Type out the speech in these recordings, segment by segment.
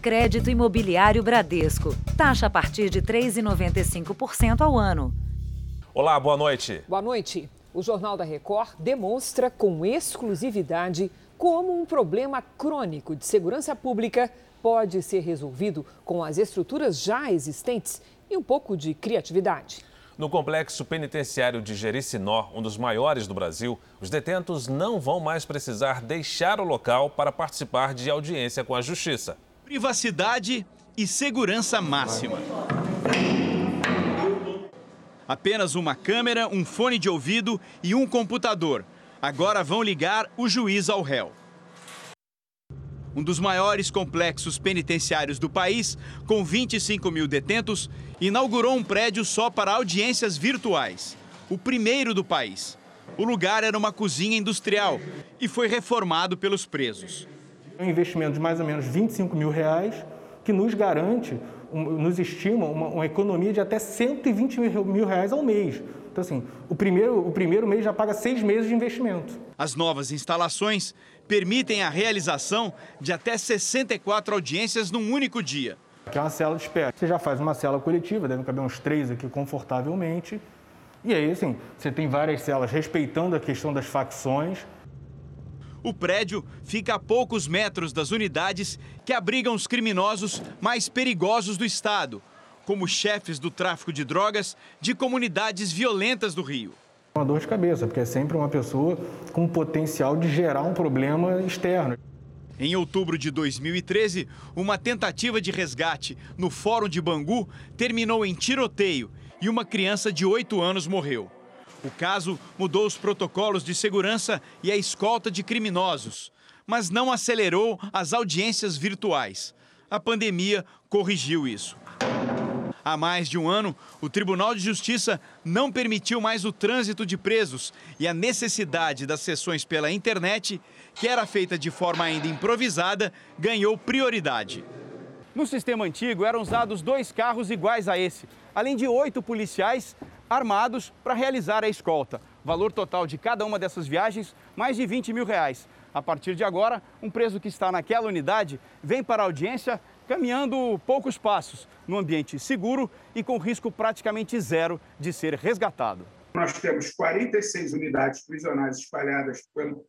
Crédito Imobiliário Bradesco. Taxa a partir de 3,95% ao ano. Olá, boa noite. Boa noite. O Jornal da Record demonstra com exclusividade como um problema crônico de segurança pública pode ser resolvido com as estruturas já existentes e um pouco de criatividade. No complexo penitenciário de Jericinó, um dos maiores do Brasil, os detentos não vão mais precisar deixar o local para participar de audiência com a Justiça. Privacidade e segurança máxima. Apenas uma câmera, um fone de ouvido e um computador. Agora vão ligar o juiz ao réu um dos maiores complexos penitenciários do país, com 25 mil detentos, inaugurou um prédio só para audiências virtuais. O primeiro do país. O lugar era uma cozinha industrial e foi reformado pelos presos. Um investimento de mais ou menos 25 mil reais, que nos garante, nos estima uma, uma economia de até 120 mil reais ao mês. Então, assim, o primeiro, o primeiro mês já paga seis meses de investimento. As novas instalações permitem a realização de até 64 audiências num único dia. Que é uma cela de espera. Você já faz uma cela coletiva, devem caber uns três aqui confortavelmente. E aí, assim, você tem várias celas respeitando a questão das facções. O prédio fica a poucos metros das unidades que abrigam os criminosos mais perigosos do estado, como chefes do tráfico de drogas de comunidades violentas do Rio. Uma dor de cabeça, porque é sempre uma pessoa com potencial de gerar um problema externo. Em outubro de 2013, uma tentativa de resgate no Fórum de Bangu terminou em tiroteio e uma criança de 8 anos morreu. O caso mudou os protocolos de segurança e a escolta de criminosos, mas não acelerou as audiências virtuais. A pandemia corrigiu isso. Há mais de um ano, o Tribunal de Justiça não permitiu mais o trânsito de presos e a necessidade das sessões pela internet, que era feita de forma ainda improvisada, ganhou prioridade. No sistema antigo eram usados dois carros iguais a esse, além de oito policiais armados para realizar a escolta. Valor total de cada uma dessas viagens, mais de 20 mil reais. A partir de agora, um preso que está naquela unidade vem para a audiência caminhando poucos passos, num ambiente seguro e com risco praticamente zero de ser resgatado. Nós temos 46 unidades prisionais espalhadas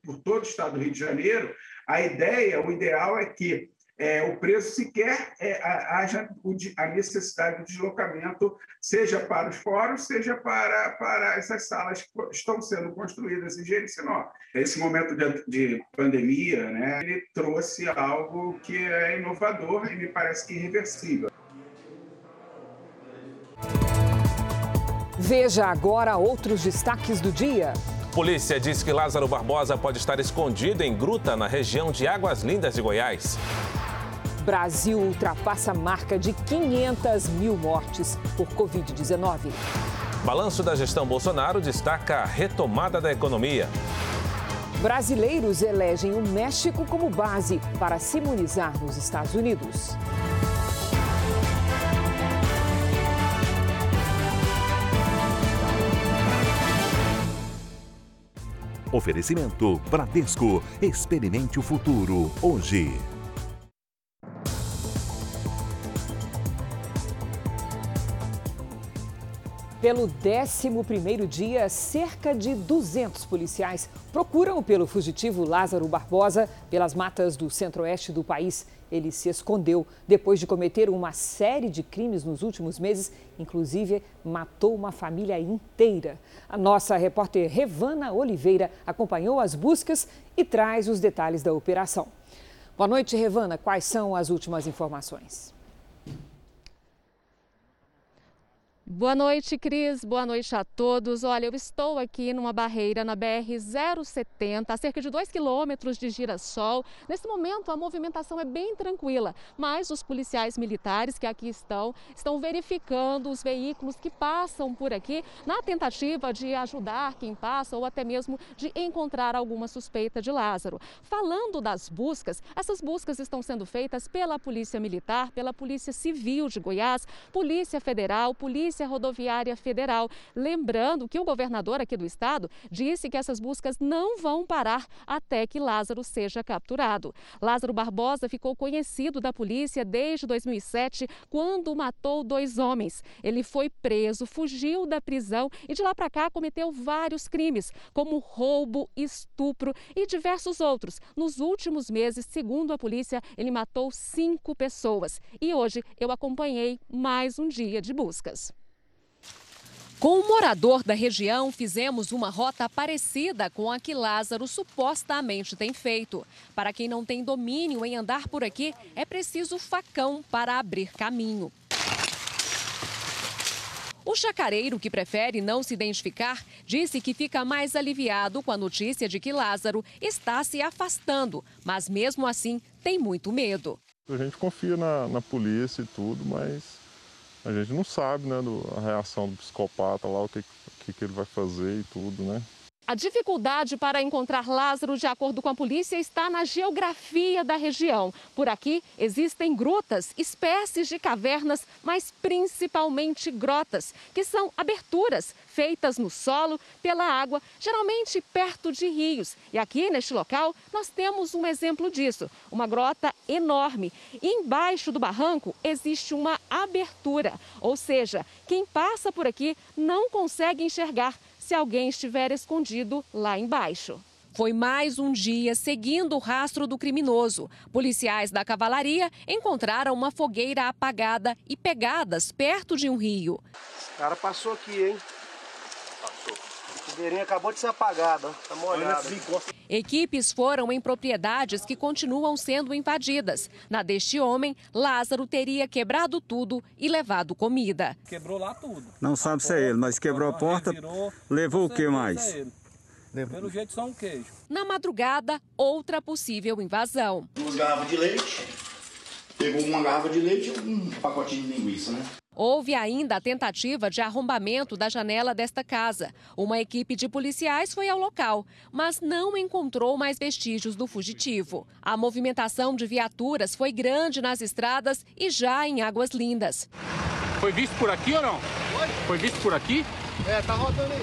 por todo o estado do Rio de Janeiro. A ideia, o ideal é que é, o preço sequer é, haja a necessidade de deslocamento, seja para os fóruns, seja para, para essas salas que estão sendo construídas em Jericinó. Esse momento de, de pandemia, né, ele trouxe algo que é inovador e me parece que irreversível. Veja agora outros destaques do dia. Polícia diz que Lázaro Barbosa pode estar escondido em gruta na região de Águas Lindas de Goiás. Brasil ultrapassa a marca de 500 mil mortes por Covid-19. Balanço da gestão Bolsonaro destaca a retomada da economia. Brasileiros elegem o México como base para se imunizar nos Estados Unidos. Oferecimento Bradesco. Experimente o futuro hoje. Pelo 11º dia, cerca de 200 policiais procuram pelo fugitivo Lázaro Barbosa pelas matas do centro-oeste do país. Ele se escondeu depois de cometer uma série de crimes nos últimos meses, inclusive matou uma família inteira. A nossa repórter Revana Oliveira acompanhou as buscas e traz os detalhes da operação. Boa noite, Revana. Quais são as últimas informações? Boa noite, Cris. Boa noite a todos. Olha, eu estou aqui numa barreira na BR-070, a cerca de 2 quilômetros de Girassol. Nesse momento, a movimentação é bem tranquila, mas os policiais militares que aqui estão, estão verificando os veículos que passam por aqui na tentativa de ajudar quem passa ou até mesmo de encontrar alguma suspeita de Lázaro. Falando das buscas, essas buscas estão sendo feitas pela Polícia Militar, pela Polícia Civil de Goiás, Polícia Federal, Polícia Polícia Rodoviária Federal. Lembrando que o governador aqui do estado disse que essas buscas não vão parar até que Lázaro seja capturado. Lázaro Barbosa ficou conhecido da polícia desde 2007, quando matou dois homens. Ele foi preso, fugiu da prisão e de lá para cá cometeu vários crimes, como roubo, estupro e diversos outros. Nos últimos meses, segundo a polícia, ele matou cinco pessoas. E hoje eu acompanhei mais um dia de buscas. Com um morador da região, fizemos uma rota parecida com a que Lázaro supostamente tem feito. Para quem não tem domínio em andar por aqui, é preciso facão para abrir caminho. O chacareiro, que prefere não se identificar, disse que fica mais aliviado com a notícia de que Lázaro está se afastando, mas mesmo assim tem muito medo. A gente confia na, na polícia e tudo, mas a gente não sabe né, do, a reação do psicopata lá, o que, que, que ele vai fazer e tudo, né? A dificuldade para encontrar Lázaro, de acordo com a polícia, está na geografia da região. Por aqui existem grutas, espécies de cavernas, mas principalmente grotas, que são aberturas feitas no solo pela água, geralmente perto de rios. E aqui neste local nós temos um exemplo disso, uma grota enorme. E embaixo do barranco existe uma abertura, ou seja, quem passa por aqui não consegue enxergar se alguém estiver escondido lá embaixo. Foi mais um dia seguindo o rastro do criminoso. Policiais da cavalaria encontraram uma fogueira apagada e pegadas perto de um rio. O cara passou aqui, hein? Ribeirinha acabou de ser apagada, tá molhada. Equipes foram em propriedades que continuam sendo invadidas. Na deste homem, Lázaro teria quebrado tudo e levado comida. Quebrou lá tudo. Não sabe se é ele, mas quebrou a porta, levou o que mais? É Pelo jeito só um queijo. Na madrugada, outra possível invasão. Duas garrafas de leite, pegou uma garrafa de leite e um pacotinho de linguiça, né? Houve ainda a tentativa de arrombamento da janela desta casa. Uma equipe de policiais foi ao local, mas não encontrou mais vestígios do fugitivo. A movimentação de viaturas foi grande nas estradas e já em Águas Lindas. Foi visto por aqui ou não? Foi. Foi visto por aqui? É, tá rodando aí.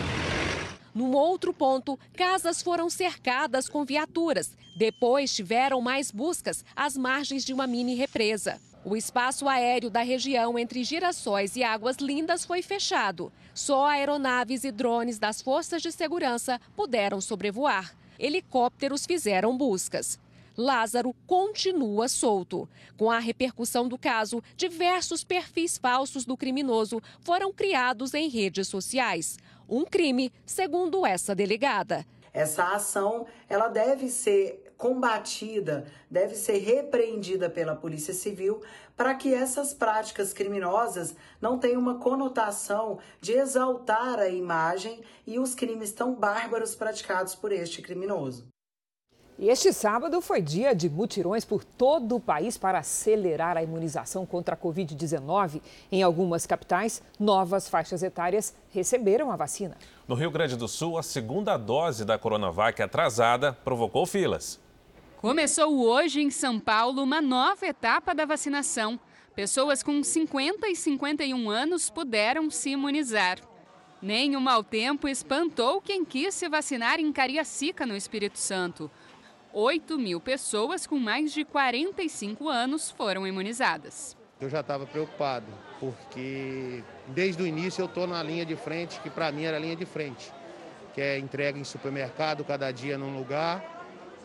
Num outro ponto, casas foram cercadas com viaturas. Depois tiveram mais buscas às margens de uma mini represa. O espaço aéreo da região entre Girassóis e Águas Lindas foi fechado. Só aeronaves e drones das forças de segurança puderam sobrevoar. Helicópteros fizeram buscas. Lázaro continua solto. Com a repercussão do caso, diversos perfis falsos do criminoso foram criados em redes sociais. Um crime, segundo essa delegada. Essa ação ela deve ser combatida, deve ser repreendida pela Polícia Civil para que essas práticas criminosas não tenham uma conotação de exaltar a imagem e os crimes tão bárbaros praticados por este criminoso. E este sábado foi dia de mutirões por todo o país para acelerar a imunização contra a Covid-19. Em algumas capitais, novas faixas etárias receberam a vacina. No Rio Grande do Sul, a segunda dose da Coronavac atrasada provocou filas. Começou hoje em São Paulo uma nova etapa da vacinação. Pessoas com 50 e 51 anos puderam se imunizar. Nem o mau tempo espantou quem quis se vacinar em Cariacica, no Espírito Santo. 8 mil pessoas com mais de 45 anos foram imunizadas. Eu já estava preocupado, porque desde o início eu estou na linha de frente, que para mim era a linha de frente, que é entrega em supermercado, cada dia num lugar,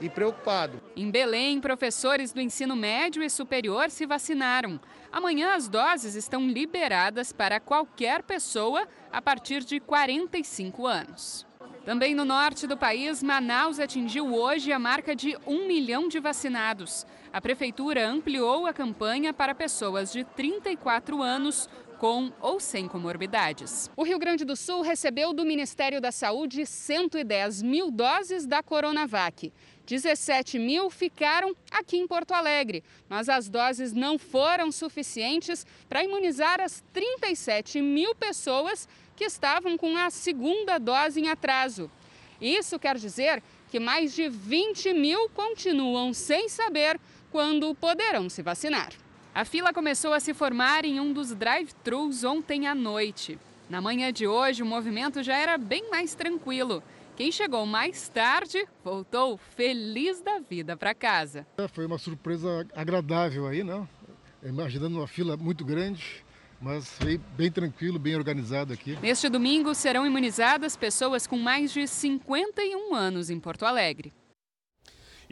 e preocupado. Em Belém, professores do ensino médio e superior se vacinaram. Amanhã as doses estão liberadas para qualquer pessoa a partir de 45 anos. Também no norte do país, Manaus atingiu hoje a marca de um milhão de vacinados. A prefeitura ampliou a campanha para pessoas de 34 anos com ou sem comorbidades. O Rio Grande do Sul recebeu do Ministério da Saúde 110 mil doses da Coronavac. 17 mil ficaram aqui em Porto Alegre, mas as doses não foram suficientes para imunizar as 37 mil pessoas que estavam com a segunda dose em atraso. Isso quer dizer que mais de 20 mil continuam sem saber quando poderão se vacinar. A fila começou a se formar em um dos drive-thrus ontem à noite. Na manhã de hoje, o movimento já era bem mais tranquilo. Quem chegou mais tarde voltou feliz da vida para casa. Foi uma surpresa agradável aí, né? Imaginando uma fila muito grande, mas foi bem tranquilo, bem organizado aqui. Neste domingo serão imunizadas pessoas com mais de 51 anos em Porto Alegre.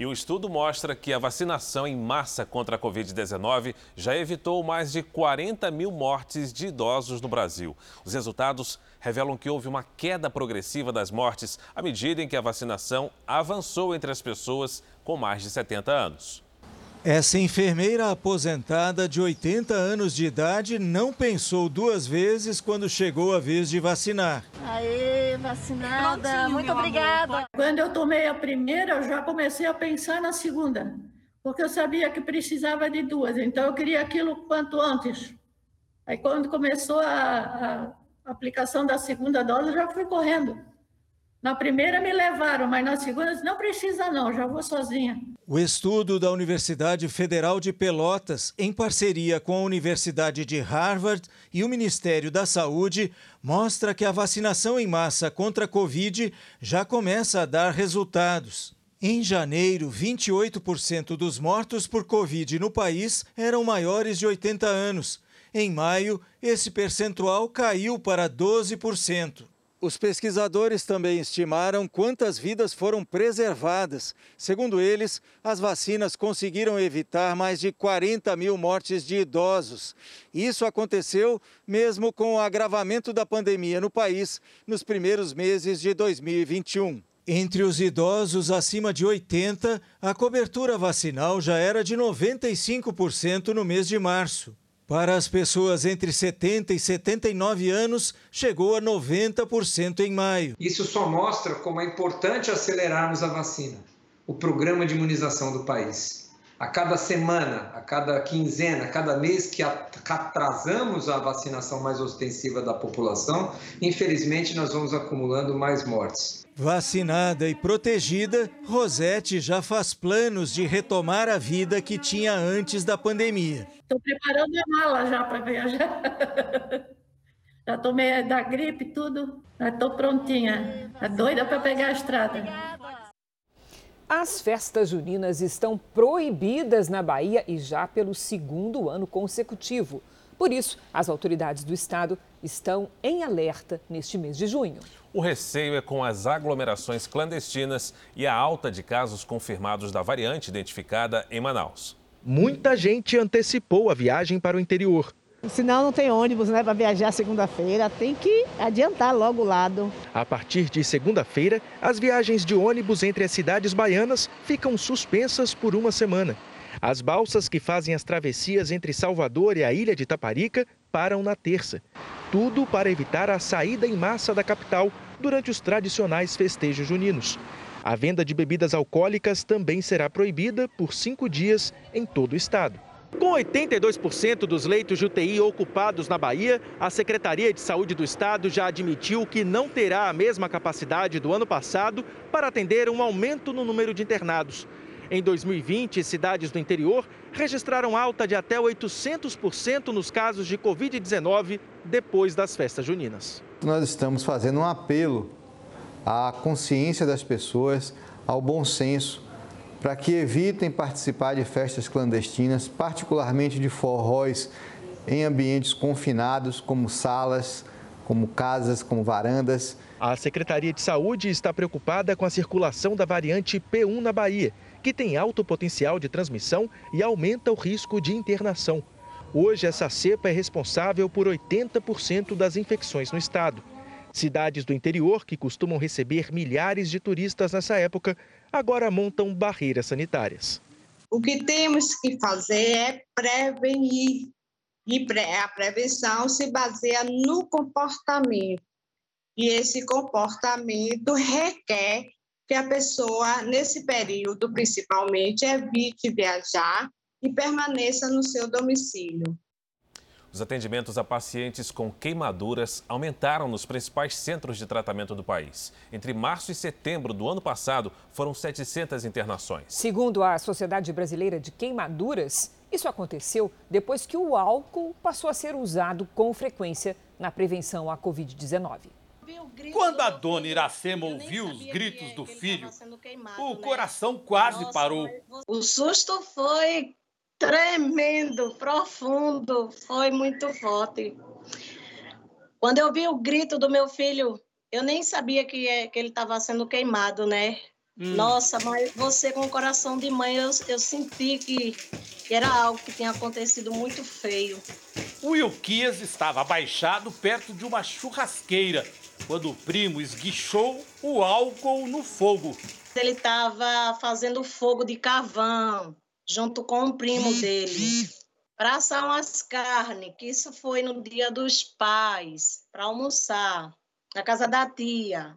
E o estudo mostra que a vacinação em massa contra a Covid-19 já evitou mais de 40 mil mortes de idosos no Brasil. Os resultados revelam que houve uma queda progressiva das mortes à medida em que a vacinação avançou entre as pessoas com mais de 70 anos. Essa enfermeira aposentada de 80 anos de idade não pensou duas vezes quando chegou a vez de vacinar. Aê, vacinada, Prontinho, muito obrigada. Amor. Quando eu tomei a primeira, eu já comecei a pensar na segunda, porque eu sabia que precisava de duas, então eu queria aquilo quanto antes. Aí quando começou a, a aplicação da segunda dose, eu já fui correndo. Na primeira me levaram, mas na segunda não precisa não, já vou sozinha. O estudo da Universidade Federal de Pelotas, em parceria com a Universidade de Harvard e o Ministério da Saúde, mostra que a vacinação em massa contra a Covid já começa a dar resultados. Em janeiro, 28% dos mortos por Covid no país eram maiores de 80 anos. Em maio, esse percentual caiu para 12%. Os pesquisadores também estimaram quantas vidas foram preservadas. Segundo eles, as vacinas conseguiram evitar mais de 40 mil mortes de idosos. Isso aconteceu mesmo com o agravamento da pandemia no país nos primeiros meses de 2021. Entre os idosos acima de 80, a cobertura vacinal já era de 95% no mês de março. Para as pessoas entre 70 e 79 anos, chegou a 90% em maio. Isso só mostra como é importante acelerarmos a vacina, o programa de imunização do país. A cada semana, a cada quinzena, a cada mês que atrasamos a vacinação mais ostensiva da população, infelizmente nós vamos acumulando mais mortes. Vacinada e protegida, Rosete já faz planos de retomar a vida que tinha antes da pandemia. Estou preparando a mala já para viajar. já tomei da gripe tudo, estou prontinha. É doida para pegar a estrada. As festas juninas estão proibidas na Bahia e já pelo segundo ano consecutivo. Por isso, as autoridades do estado estão em alerta neste mês de junho. O receio é com as aglomerações clandestinas e a alta de casos confirmados da variante identificada em Manaus. Muita gente antecipou a viagem para o interior. Senão não tem ônibus né, para viajar segunda-feira, tem que adiantar logo o lado. A partir de segunda-feira, as viagens de ônibus entre as cidades baianas ficam suspensas por uma semana. As balsas que fazem as travessias entre Salvador e a ilha de Taparica param na terça. Tudo para evitar a saída em massa da capital durante os tradicionais festejos juninos. A venda de bebidas alcoólicas também será proibida por cinco dias em todo o estado. Com 82% dos leitos de UTI ocupados na Bahia, a Secretaria de Saúde do Estado já admitiu que não terá a mesma capacidade do ano passado para atender um aumento no número de internados. Em 2020, cidades do interior registraram alta de até 800% nos casos de Covid-19 depois das festas juninas. Nós estamos fazendo um apelo à consciência das pessoas, ao bom senso, para que evitem participar de festas clandestinas, particularmente de forróis em ambientes confinados, como salas, como casas, como varandas. A Secretaria de Saúde está preocupada com a circulação da variante P1 na Bahia que tem alto potencial de transmissão e aumenta o risco de internação. Hoje, essa cepa é responsável por 80% das infecções no estado. Cidades do interior, que costumam receber milhares de turistas nessa época, agora montam barreiras sanitárias. O que temos que fazer é prevenir. E a prevenção se baseia no comportamento. E esse comportamento requer que a pessoa, nesse período, principalmente, evite viajar e permaneça no seu domicílio. Os atendimentos a pacientes com queimaduras aumentaram nos principais centros de tratamento do país. Entre março e setembro do ano passado, foram 700 internações. Segundo a Sociedade Brasileira de Queimaduras, Isso aconteceu depois que o álcool passou a ser usado com frequência na prevenção à Covid-19. Quando a dona Iracema ouviu os gritos do filho, o coração quase parou. O susto foi tremendo, profundo, foi muito forte. Quando eu vi o grito do meu filho, eu nem sabia que, é, que ele estava sendo queimado, né? Hum. Nossa, mas você com o coração de mãe, eu, eu senti que, que era algo que tinha acontecido muito feio. O Ilquias estava abaixado perto de uma churrasqueira quando o primo esguichou o álcool no fogo. Ele estava fazendo fogo de carvão junto com o primo dele para assar umas carnes, que isso foi no dia dos pais, para almoçar, na casa da tia.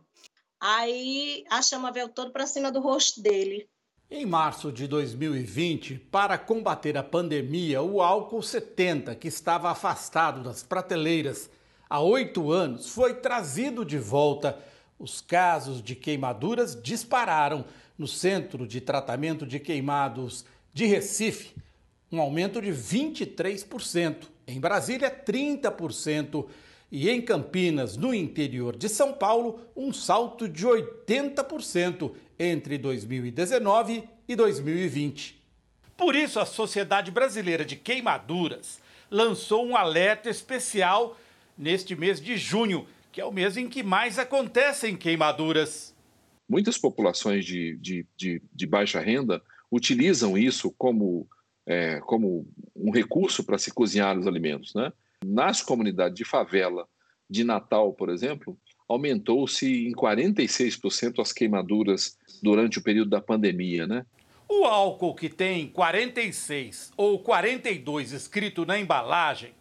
Aí a chama veio todo para cima do rosto dele. Em março de 2020, para combater a pandemia, o álcool 70, que estava afastado das prateleiras há oito anos, foi trazido de volta. Os casos de queimaduras dispararam no Centro de Tratamento de Queimados de Recife, um aumento de 23%. Em Brasília, 30%. E em Campinas, no interior de São Paulo, um salto de 80% entre 2019 e 2020. Por isso, a Sociedade Brasileira de Queimaduras lançou um alerta especial neste mês de junho, que é o mês em que mais acontecem queimaduras. Muitas populações de, de, de, de baixa renda utilizam isso como, é, como um recurso para se cozinhar os alimentos. Né? Nas comunidades de favela de Natal, por exemplo, aumentou-se em 46% as queimaduras durante o período da pandemia. Né? O álcool que tem 46 ou 42 escrito na embalagem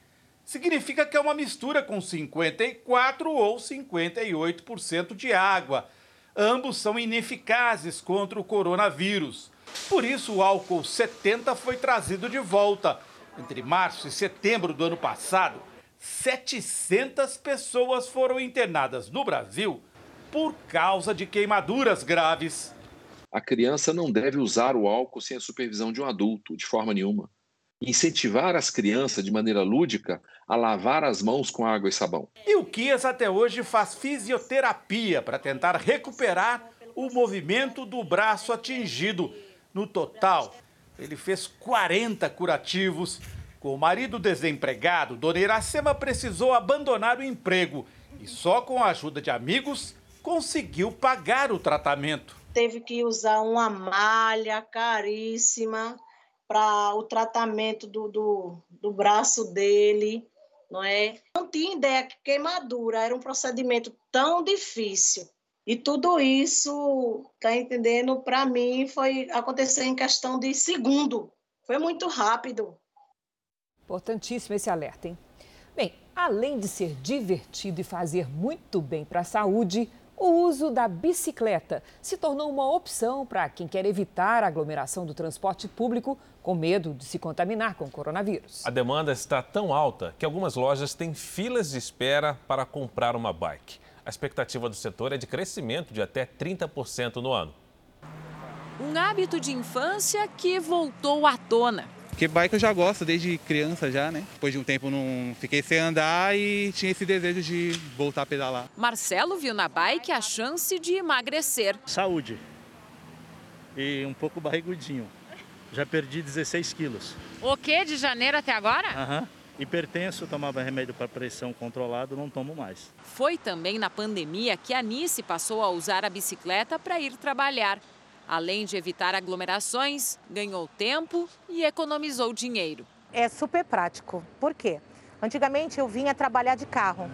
significa que é uma mistura com 54 ou 58% de água. Ambos são ineficazes contra o coronavírus. Por isso, o álcool 70 foi trazido de volta. Entre março e setembro do ano passado, 700 pessoas foram internadas no Brasil por causa de queimaduras graves. A criança não deve usar o álcool sem a supervisão de um adulto, de forma nenhuma. Incentivar as crianças de maneira lúdica a lavar as mãos com água e sabão. E o Kias até hoje faz fisioterapia para tentar recuperar o movimento do braço atingido no total, ele fez 40 curativos. Com o marido desempregado, Dona Iracema precisou abandonar o emprego e só com a ajuda de amigos conseguiu pagar o tratamento. Teve que usar uma malha caríssima para o tratamento do, do, do braço dele, não é? Não tinha ideia que queimadura era um procedimento tão difícil. E tudo isso, tá entendendo? Para mim foi acontecer em questão de segundo. Foi muito rápido. Importantíssimo esse alerta, hein? Bem, além de ser divertido e fazer muito bem para a saúde, o uso da bicicleta se tornou uma opção para quem quer evitar a aglomeração do transporte público com medo de se contaminar com o coronavírus. A demanda está tão alta que algumas lojas têm filas de espera para comprar uma bike. A expectativa do setor é de crescimento de até 30% no ano. Um hábito de infância que voltou à tona. Porque bike eu já gosto desde criança já, né? Depois de um tempo não fiquei sem andar e tinha esse desejo de voltar a pedalar. Marcelo viu na bike a chance de emagrecer. Saúde. E um pouco barrigudinho. Já perdi 16 quilos. O que? De janeiro até agora? Aham. Uhum. Hipertenso, tomava remédio para pressão controlado, não tomo mais. Foi também na pandemia que a Nice passou a usar a bicicleta para ir trabalhar. Além de evitar aglomerações, ganhou tempo e economizou dinheiro. É super prático. Por quê? Antigamente eu vinha trabalhar de carro,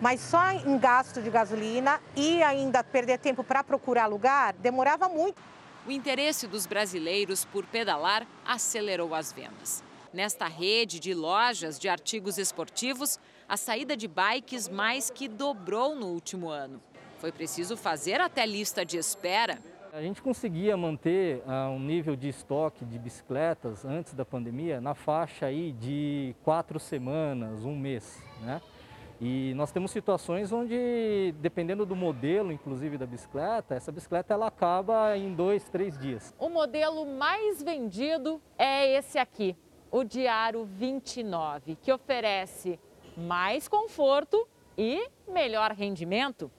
mas só em gasto de gasolina e ainda perder tempo para procurar lugar demorava muito. O interesse dos brasileiros por pedalar acelerou as vendas. Nesta rede de lojas de artigos esportivos, a saída de bikes mais que dobrou no último ano. Foi preciso fazer até lista de espera. A gente conseguia manter uh, um nível de estoque de bicicletas antes da pandemia na faixa aí de quatro semanas, um mês, né? E nós temos situações onde, dependendo do modelo, inclusive da bicicleta, essa bicicleta ela acaba em dois, três dias. O modelo mais vendido é esse aqui, o Diário 29, que oferece mais conforto e melhor rendimento.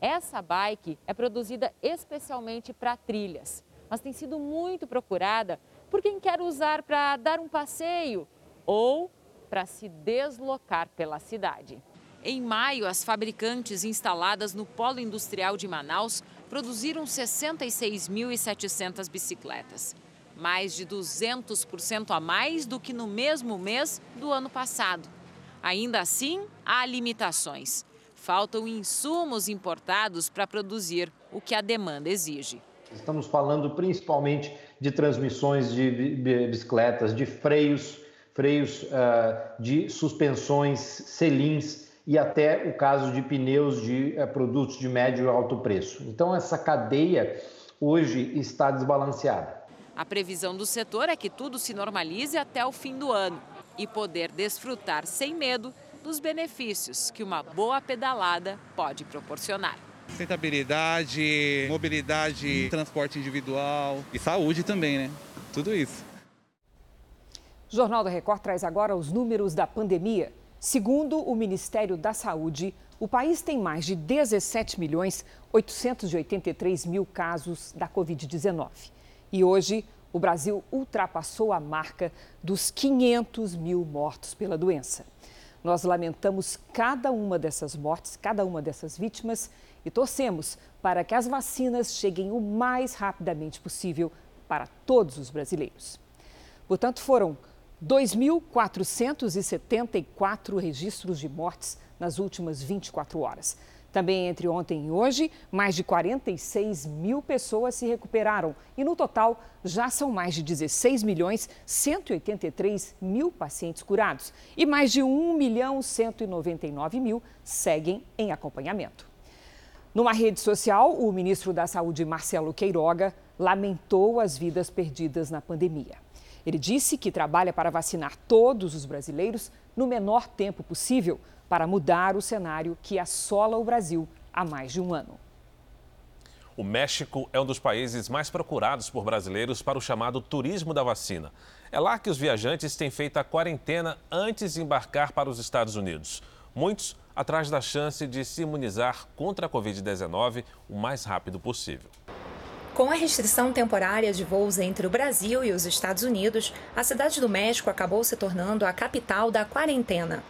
Essa bike é produzida especialmente para trilhas, mas tem sido muito procurada por quem quer usar para dar um passeio ou para se deslocar pela cidade. Em maio, as fabricantes instaladas no Polo Industrial de Manaus produziram 66.700 bicicletas, mais de 200% a mais do que no mesmo mês do ano passado. Ainda assim, há limitações. Faltam insumos importados para produzir o que a demanda exige. Estamos falando principalmente de transmissões de bicicletas, de freios, freios uh, de suspensões, selins e até o caso de pneus de uh, produtos de médio e alto preço. Então essa cadeia hoje está desbalanceada. A previsão do setor é que tudo se normalize até o fim do ano e poder desfrutar sem medo dos benefícios que uma boa pedalada pode proporcionar. Sustentabilidade, mobilidade, transporte individual e saúde também, né? Tudo isso. O Jornal da Record traz agora os números da pandemia. Segundo o Ministério da Saúde, o país tem mais de 17 milhões 883 mil casos da Covid-19. E hoje, o Brasil ultrapassou a marca dos 500 mil mortos pela doença. Nós lamentamos cada uma dessas mortes, cada uma dessas vítimas e torcemos para que as vacinas cheguem o mais rapidamente possível para todos os brasileiros. Portanto, foram 2.474 registros de mortes nas últimas 24 horas. Também entre ontem e hoje, mais de 46 mil pessoas se recuperaram e, no total, já são mais de 16 milhões 183 mil pacientes curados e mais de 1 milhão 199 mil seguem em acompanhamento. Numa rede social, o ministro da Saúde, Marcelo Queiroga, lamentou as vidas perdidas na pandemia. Ele disse que trabalha para vacinar todos os brasileiros no menor tempo possível para mudar o cenário que assola o Brasil há mais de um ano. O México é um dos países mais procurados por brasileiros para o chamado turismo da vacina. É lá que os viajantes têm feito a quarentena antes de embarcar para os Estados Unidos. Muitos atrás da chance de se imunizar contra a Covid-19 o mais rápido possível. Com a restrição temporária de voos entre o Brasil e os Estados Unidos, a cidade do México acabou se tornando a capital da quarentena.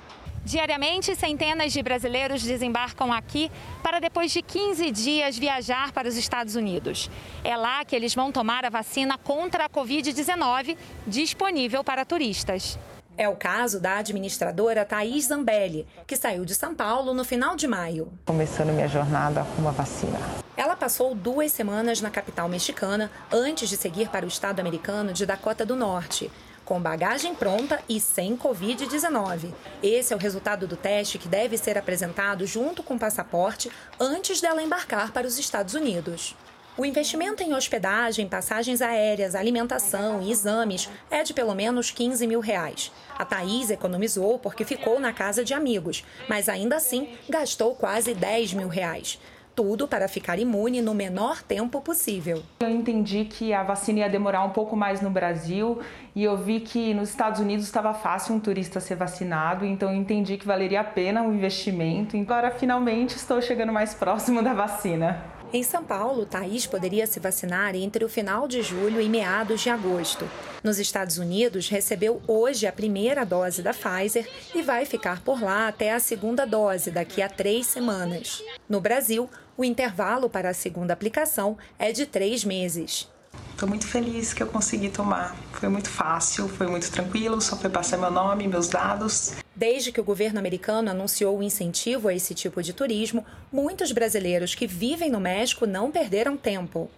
Diariamente, centenas de brasileiros desembarcam aqui para depois de 15 dias viajar para os Estados Unidos. É lá que eles vão tomar a vacina contra a Covid-19, disponível para turistas. É o caso da administradora Thaís Zambelli, que saiu de São Paulo no final de maio. Começando minha jornada com uma vacina. Ela passou duas semanas na capital mexicana antes de seguir para o estado americano de Dakota do Norte com bagagem pronta e sem Covid-19. Esse é o resultado do teste que deve ser apresentado junto com o passaporte antes dela embarcar para os Estados Unidos. O investimento em hospedagem, passagens aéreas, alimentação e exames é de pelo menos 15 mil reais. A Thaís economizou porque ficou na casa de amigos, mas ainda assim gastou quase 10 mil reais tudo para ficar imune no menor tempo possível. Eu entendi que a vacina ia demorar um pouco mais no Brasil e eu vi que nos Estados Unidos estava fácil um turista ser vacinado, então eu entendi que valeria a pena o investimento. Agora finalmente estou chegando mais próximo da vacina. Em São Paulo, Thaís poderia se vacinar entre o final de julho e meados de agosto. Nos Estados Unidos, recebeu hoje a primeira dose da Pfizer e vai ficar por lá até a segunda dose, daqui a três semanas. No Brasil, o intervalo para a segunda aplicação é de três meses. Estou muito feliz que eu consegui tomar. Foi muito fácil, foi muito tranquilo, só foi passar meu nome, meus dados. Desde que o governo americano anunciou o incentivo a esse tipo de turismo, muitos brasileiros que vivem no México não perderam tempo.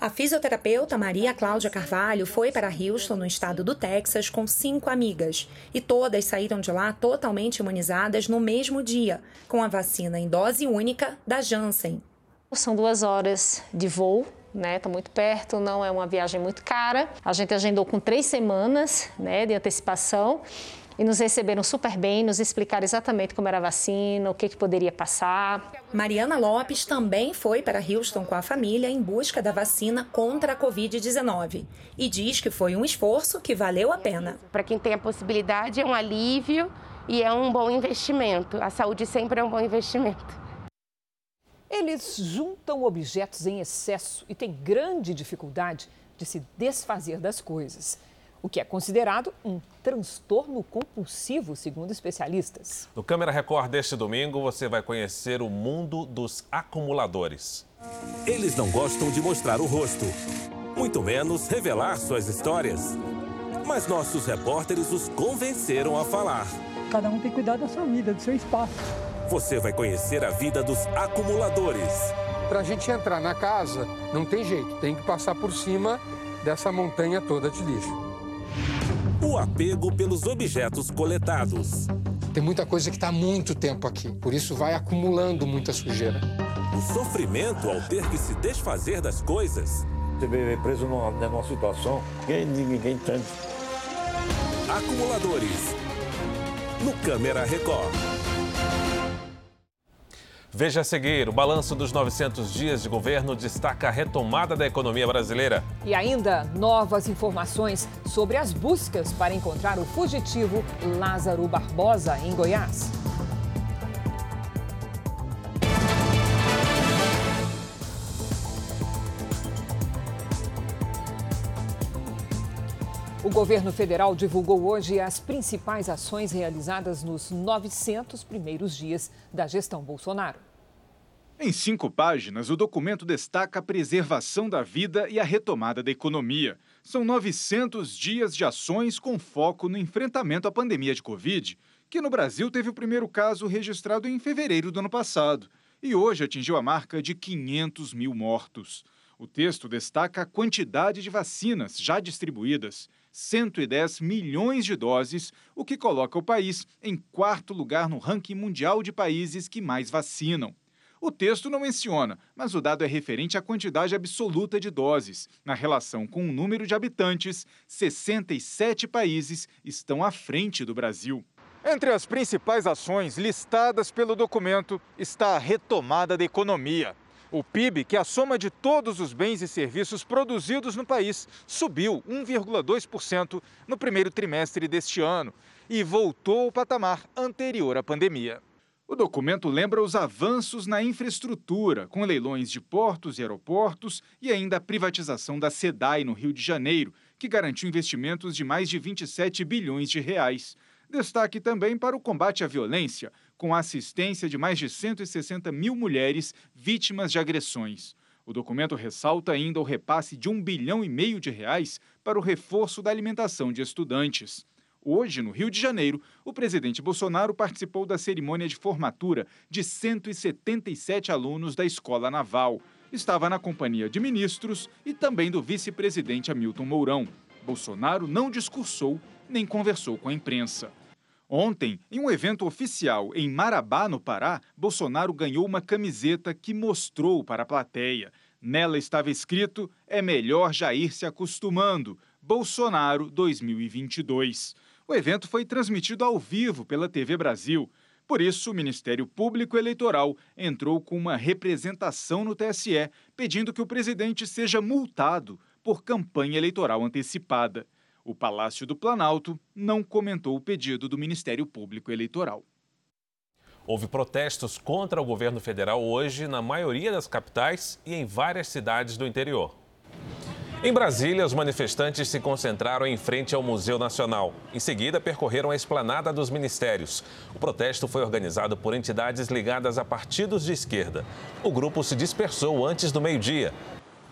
A fisioterapeuta Maria Cláudia Carvalho foi para Houston, no estado do Texas, com cinco amigas. E todas saíram de lá totalmente imunizadas no mesmo dia, com a vacina em dose única da Janssen. São duas horas de voo né? Está muito perto, não é uma viagem muito cara. A gente agendou com três semanas, né, de antecipação. e nos receberam super bem, nos explicaram exatamente como era a vacina, o que, que poderia passar. Mariana Lopes também foi para Houston com a família em busca da vacina contra a Covid-19 e diz que foi um esforço que valeu a pena. Para quem tem a possibilidade, é um alívio e é um bom investimento. A saúde sempre é um bom investimento. Eles juntam objetos em excesso e têm grande dificuldade de se desfazer das coisas, o que é considerado um transtorno compulsivo, segundo especialistas. No Câmera Record deste domingo, você vai conhecer o mundo dos acumuladores. Eles não gostam de mostrar o rosto, muito menos revelar suas histórias. Mas nossos repórteres os convenceram a falar. Cada um tem que cuidar da sua vida, do seu espaço. Você vai conhecer a vida dos acumuladores. Para a gente entrar na casa, não tem jeito, tem que passar por cima dessa montanha toda de lixo. O apego pelos objetos coletados. Tem muita coisa que está há muito tempo aqui, por isso vai acumulando muita sujeira. O sofrimento ao ter que se desfazer das coisas. Você vê preso numa, numa situação que ninguém entende. Acumuladores. No Câmera Record. Veja a seguir: o balanço dos 900 dias de governo destaca a retomada da economia brasileira. E ainda novas informações sobre as buscas para encontrar o fugitivo Lázaro Barbosa em Goiás. O governo federal divulgou hoje as principais ações realizadas nos 900 primeiros dias da gestão Bolsonaro. Em cinco páginas, o documento destaca a preservação da vida e a retomada da economia. São 900 dias de ações com foco no enfrentamento à pandemia de Covid, que no Brasil teve o primeiro caso registrado em fevereiro do ano passado e hoje atingiu a marca de 500 mil mortos. O texto destaca a quantidade de vacinas já distribuídas 110 milhões de doses, o que coloca o país em quarto lugar no ranking mundial de países que mais vacinam. O texto não menciona, mas o dado é referente à quantidade absoluta de doses. Na relação com o número de habitantes, 67 países estão à frente do Brasil. Entre as principais ações listadas pelo documento está a retomada da economia. O PIB, que é a soma de todos os bens e serviços produzidos no país, subiu 1,2% no primeiro trimestre deste ano e voltou ao patamar anterior à pandemia. O documento lembra os avanços na infraestrutura, com leilões de portos e aeroportos e ainda a privatização da SEDAI no Rio de Janeiro, que garantiu investimentos de mais de 27 bilhões de reais. Destaque também para o combate à violência, com a assistência de mais de 160 mil mulheres vítimas de agressões. O documento ressalta ainda o repasse de um bilhão e meio de reais para o reforço da alimentação de estudantes. Hoje, no Rio de Janeiro, o presidente Bolsonaro participou da cerimônia de formatura de 177 alunos da Escola Naval. Estava na companhia de ministros e também do vice-presidente Hamilton Mourão. Bolsonaro não discursou nem conversou com a imprensa. Ontem, em um evento oficial em Marabá, no Pará, Bolsonaro ganhou uma camiseta que mostrou para a plateia. Nela estava escrito: É melhor já ir se acostumando. Bolsonaro 2022. O evento foi transmitido ao vivo pela TV Brasil. Por isso, o Ministério Público Eleitoral entrou com uma representação no TSE, pedindo que o presidente seja multado por campanha eleitoral antecipada. O Palácio do Planalto não comentou o pedido do Ministério Público Eleitoral. Houve protestos contra o governo federal hoje na maioria das capitais e em várias cidades do interior. Em Brasília, os manifestantes se concentraram em frente ao Museu Nacional. Em seguida, percorreram a esplanada dos ministérios. O protesto foi organizado por entidades ligadas a partidos de esquerda. O grupo se dispersou antes do meio-dia.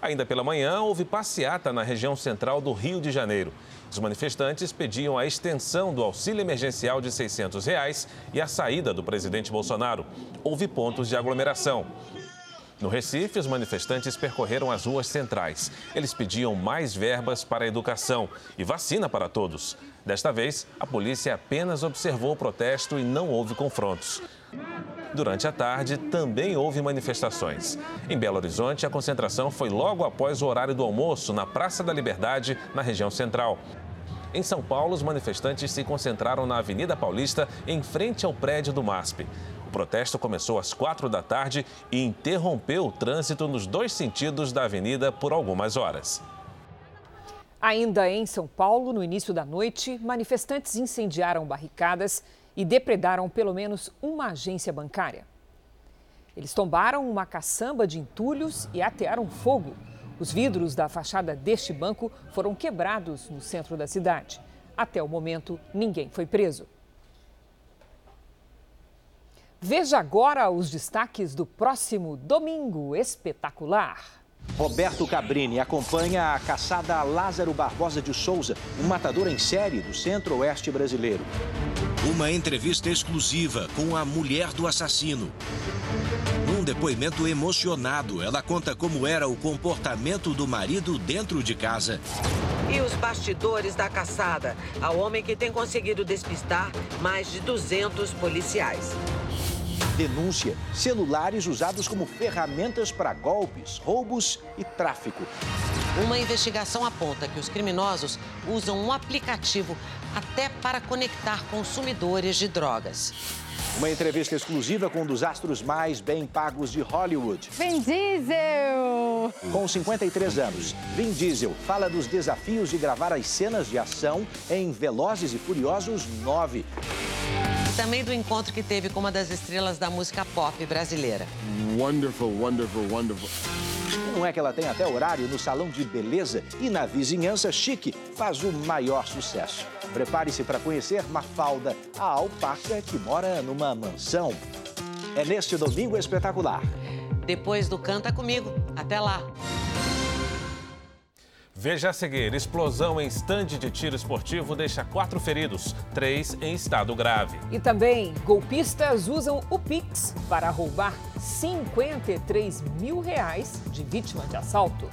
Ainda pela manhã, houve passeata na região central do Rio de Janeiro. Os manifestantes pediam a extensão do auxílio emergencial de 600 reais e a saída do presidente Bolsonaro. Houve pontos de aglomeração. No Recife, os manifestantes percorreram as ruas centrais. Eles pediam mais verbas para a educação e vacina para todos. Desta vez, a polícia apenas observou o protesto e não houve confrontos. Durante a tarde, também houve manifestações. Em Belo Horizonte, a concentração foi logo após o horário do almoço, na Praça da Liberdade, na região central. Em São Paulo, os manifestantes se concentraram na Avenida Paulista, em frente ao prédio do MASP. O protesto começou às quatro da tarde e interrompeu o trânsito nos dois sentidos da avenida por algumas horas. Ainda em São Paulo, no início da noite, manifestantes incendiaram barricadas e depredaram pelo menos uma agência bancária. Eles tombaram uma caçamba de entulhos e atearam fogo. Os vidros da fachada deste banco foram quebrados no centro da cidade. Até o momento, ninguém foi preso. Veja agora os destaques do próximo Domingo Espetacular. Roberto Cabrini acompanha a caçada Lázaro Barbosa de Souza, um matador em série do centro-oeste brasileiro. Uma entrevista exclusiva com a mulher do assassino. Num depoimento emocionado, ela conta como era o comportamento do marido dentro de casa. E os bastidores da caçada ao homem que tem conseguido despistar mais de 200 policiais. Denúncia: celulares usados como ferramentas para golpes, roubos e tráfico. Uma investigação aponta que os criminosos usam um aplicativo até para conectar consumidores de drogas. Uma entrevista exclusiva com um dos astros mais bem pagos de Hollywood. Vin Diesel! Com 53 anos, Vin Diesel fala dos desafios de gravar as cenas de ação em Velozes e Furiosos 9 também do encontro que teve com uma das estrelas da música pop brasileira. Wonderful, wonderful, wonderful. Não é que ela tem até horário no salão de beleza e na vizinhança chique faz o maior sucesso. Prepare-se para conhecer Mafalda, a alpaca que mora numa mansão. É neste domingo espetacular. Depois do Canta Comigo. Até lá. Veja a seguir: explosão em estande de tiro esportivo deixa quatro feridos, três em estado grave. E também, golpistas usam o Pix para roubar 53 mil reais de vítima de assalto.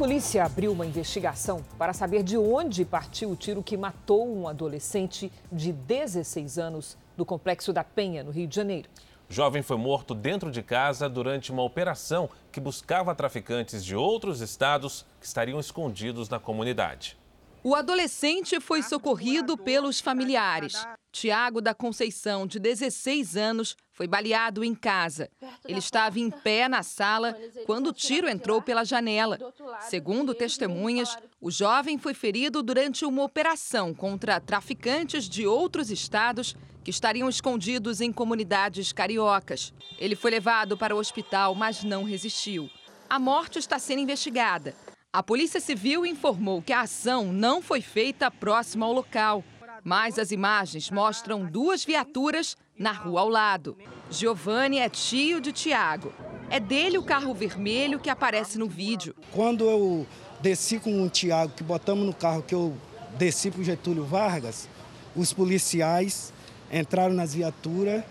Polícia abriu uma investigação para saber de onde partiu o tiro que matou um adolescente de 16 anos no Complexo da Penha, no Rio de Janeiro. O jovem foi morto dentro de casa durante uma operação que buscava traficantes de outros estados que estariam escondidos na comunidade. O adolescente foi socorrido pelos familiares. Tiago da Conceição, de 16 anos, foi baleado em casa. Ele estava em pé na sala quando o tiro entrou pela janela. Segundo testemunhas, o jovem foi ferido durante uma operação contra traficantes de outros estados que estariam escondidos em comunidades cariocas. Ele foi levado para o hospital, mas não resistiu. A morte está sendo investigada. A Polícia Civil informou que a ação não foi feita próximo ao local, mas as imagens mostram duas viaturas na rua ao lado. Giovanni é tio de Tiago. É dele o carro vermelho que aparece no vídeo. Quando eu desci com o Tiago, que botamos no carro que eu desci para o Getúlio Vargas, os policiais entraram nas viaturas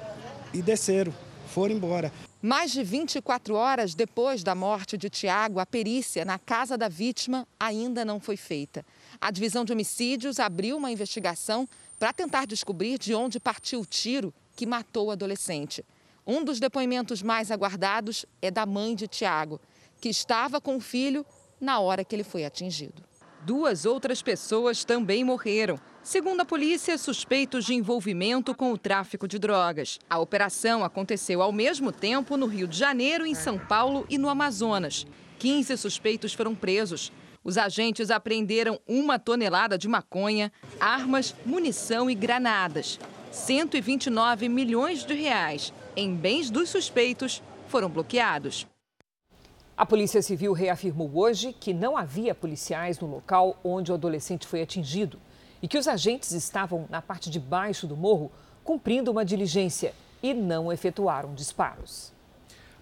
e desceram, foram embora. Mais de 24 horas depois da morte de Tiago, a perícia na casa da vítima ainda não foi feita. A divisão de homicídios abriu uma investigação para tentar descobrir de onde partiu o tiro que matou o adolescente. Um dos depoimentos mais aguardados é da mãe de Tiago, que estava com o filho na hora que ele foi atingido. Duas outras pessoas também morreram. Segundo a polícia, suspeitos de envolvimento com o tráfico de drogas. A operação aconteceu ao mesmo tempo no Rio de Janeiro, em São Paulo e no Amazonas. 15 suspeitos foram presos. Os agentes apreenderam uma tonelada de maconha, armas, munição e granadas. 129 milhões de reais em bens dos suspeitos foram bloqueados. A Polícia Civil reafirmou hoje que não havia policiais no local onde o adolescente foi atingido e que os agentes estavam na parte de baixo do morro cumprindo uma diligência e não efetuaram disparos.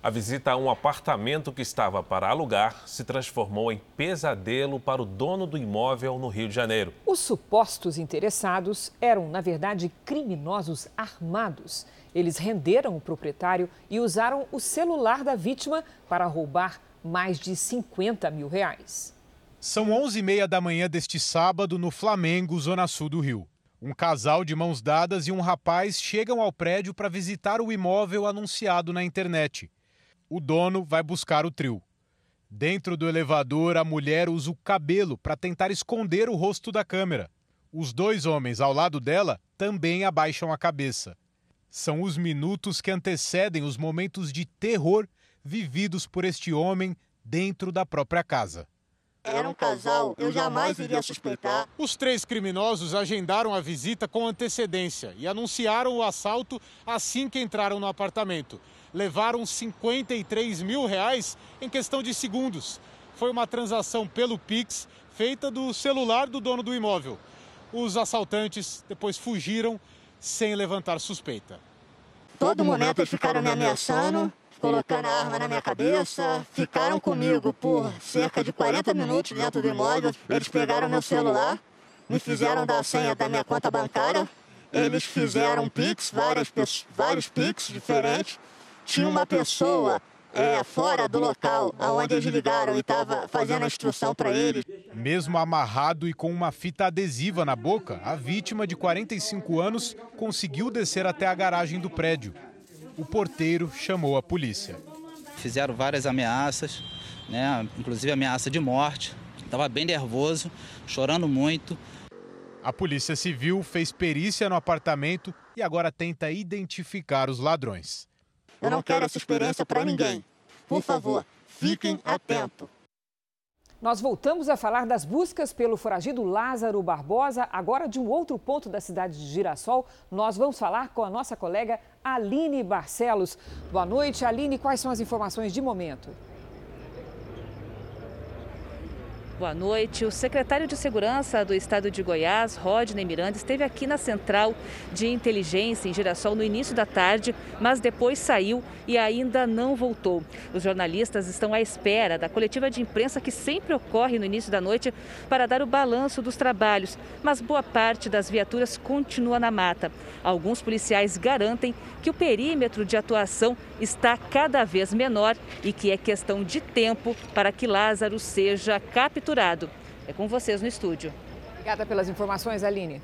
A visita a um apartamento que estava para alugar se transformou em pesadelo para o dono do imóvel no Rio de Janeiro. Os supostos interessados eram, na verdade, criminosos armados. Eles renderam o proprietário e usaram o celular da vítima para roubar mais de 50 mil reais. São 11h30 da manhã deste sábado no Flamengo, zona sul do Rio. Um casal de mãos dadas e um rapaz chegam ao prédio para visitar o imóvel anunciado na internet. O dono vai buscar o trio. Dentro do elevador, a mulher usa o cabelo para tentar esconder o rosto da câmera. Os dois homens ao lado dela também abaixam a cabeça. São os minutos que antecedem os momentos de terror vividos por este homem dentro da própria casa. Era um casal, eu jamais iria suspeitar. Os três criminosos agendaram a visita com antecedência e anunciaram o assalto assim que entraram no apartamento. Levaram 53 mil reais em questão de segundos. Foi uma transação pelo Pix feita do celular do dono do imóvel. Os assaltantes depois fugiram sem levantar suspeita. Todo momento eles ficaram me ameaçando, colocando a arma na minha cabeça, ficaram comigo por cerca de 40 minutos dentro do imóvel. Eles pegaram meu celular, me fizeram dar a senha da minha conta bancária, eles fizeram pix, várias, vários pix diferentes. Tinha uma pessoa é, fora do local onde eles ligaram e estava fazendo a instrução para eles. Mesmo amarrado e com uma fita adesiva na boca, a vítima de 45 anos conseguiu descer até a garagem do prédio o porteiro chamou a polícia. Fizeram várias ameaças, né? inclusive ameaça de morte. Estava bem nervoso, chorando muito. A Polícia Civil fez perícia no apartamento e agora tenta identificar os ladrões. Eu não quero essa experiência para ninguém. Por favor, fiquem atentos. Nós voltamos a falar das buscas pelo foragido Lázaro Barbosa. Agora, de um outro ponto da cidade de Girassol, nós vamos falar com a nossa colega Aline Barcelos. Boa noite, Aline. Quais são as informações de momento? Boa noite. O secretário de Segurança do Estado de Goiás, Rodney Miranda, esteve aqui na Central de Inteligência em Girassol no início da tarde, mas depois saiu e ainda não voltou. Os jornalistas estão à espera da coletiva de imprensa que sempre ocorre no início da noite para dar o balanço dos trabalhos, mas boa parte das viaturas continua na mata. Alguns policiais garantem que o perímetro de atuação está cada vez menor e que é questão de tempo para que Lázaro seja capturado capturado. É com vocês no estúdio. Obrigada pelas informações, Aline.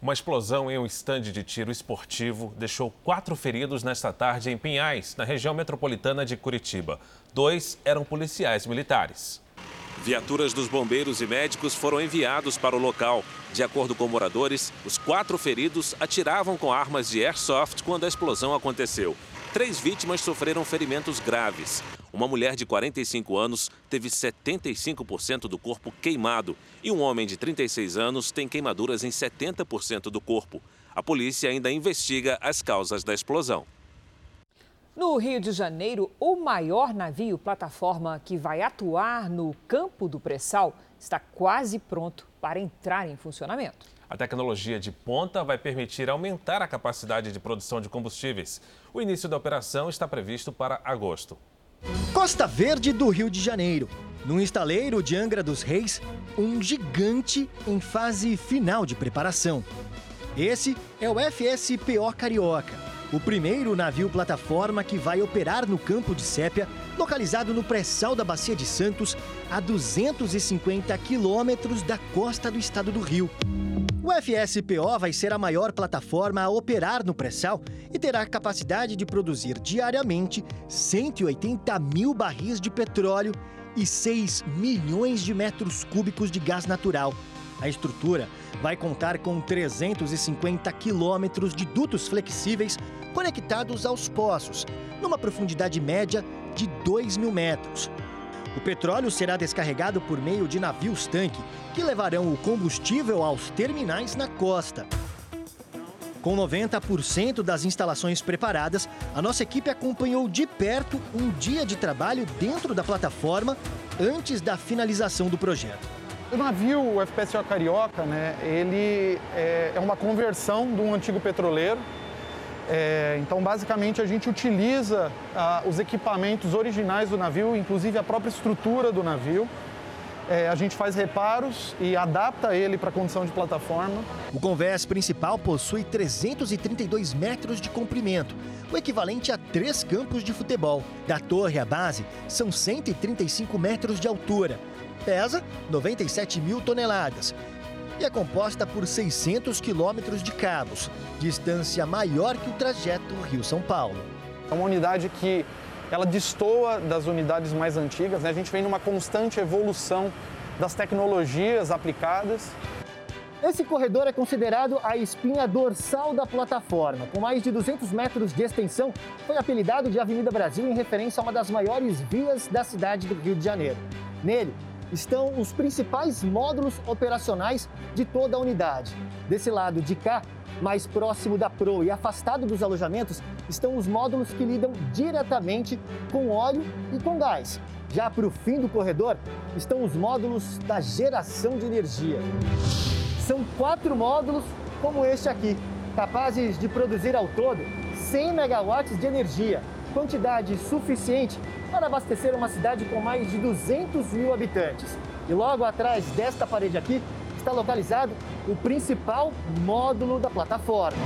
Uma explosão em um estande de tiro esportivo deixou quatro feridos nesta tarde em Pinhais, na região metropolitana de Curitiba. Dois eram policiais militares. Viaturas dos bombeiros e médicos foram enviados para o local. De acordo com moradores, os quatro feridos atiravam com armas de airsoft quando a explosão aconteceu. Três vítimas sofreram ferimentos graves. Uma mulher de 45 anos teve 75% do corpo queimado e um homem de 36 anos tem queimaduras em 70% do corpo. A polícia ainda investiga as causas da explosão. No Rio de Janeiro, o maior navio plataforma que vai atuar no campo do pré-sal está quase pronto para entrar em funcionamento. A tecnologia de ponta vai permitir aumentar a capacidade de produção de combustíveis. O início da operação está previsto para agosto. Costa Verde do Rio de Janeiro. No estaleiro de Angra dos Reis, um gigante em fase final de preparação. Esse é o FSPO Carioca, o primeiro navio plataforma que vai operar no campo de Sépia, localizado no pré-sal da Bacia de Santos, a 250 quilômetros da costa do estado do Rio. O FSPO vai ser a maior plataforma a operar no pré-sal e terá capacidade de produzir diariamente 180 mil barris de petróleo e 6 milhões de metros cúbicos de gás natural. A estrutura vai contar com 350 quilômetros de dutos flexíveis conectados aos poços, numa profundidade média de 2 mil metros. O petróleo será descarregado por meio de navios-tanque, que levarão o combustível aos terminais na costa. Com 90% das instalações preparadas, a nossa equipe acompanhou de perto um dia de trabalho dentro da plataforma antes da finalização do projeto. O navio o FPSO Carioca, né, ele é, é uma conversão de um antigo petroleiro é, então, basicamente, a gente utiliza ah, os equipamentos originais do navio, inclusive a própria estrutura do navio. É, a gente faz reparos e adapta ele para a condição de plataforma. O convés principal possui 332 metros de comprimento, o equivalente a três campos de futebol. Da torre à base, são 135 metros de altura. Pesa 97 mil toneladas e é composta por 600 quilômetros de cabos, distância maior que o trajeto Rio-São Paulo. É uma unidade que ela destoa das unidades mais antigas, né? a gente vem numa constante evolução das tecnologias aplicadas. Esse corredor é considerado a espinha dorsal da plataforma. Com mais de 200 metros de extensão, foi apelidado de Avenida Brasil em referência a uma das maiores vias da cidade do Rio de Janeiro. Nele estão os principais módulos operacionais de toda a unidade. Desse lado de cá, mais próximo da Pro e afastado dos alojamentos, estão os módulos que lidam diretamente com óleo e com gás. Já para o fim do corredor estão os módulos da geração de energia. São quatro módulos como este aqui, capazes de produzir ao todo 100 megawatts de energia, quantidade suficiente para abastecer uma cidade com mais de 200 mil habitantes. E logo atrás desta parede aqui está localizado o principal módulo da plataforma.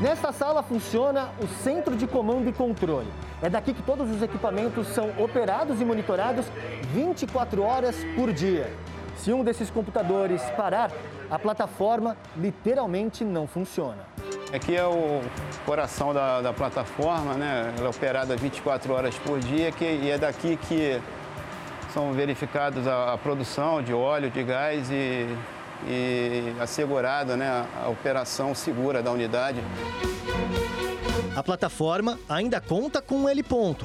Nesta sala funciona o centro de comando e controle. É daqui que todos os equipamentos são operados e monitorados 24 horas por dia. Se um desses computadores parar, a plataforma literalmente não funciona. Aqui é o coração da, da plataforma, né? Ela é operada 24 horas por dia que, e é daqui que são verificados a, a produção de óleo, de gás e, e assegurada né, a operação segura da unidade. A plataforma ainda conta com um heliponto.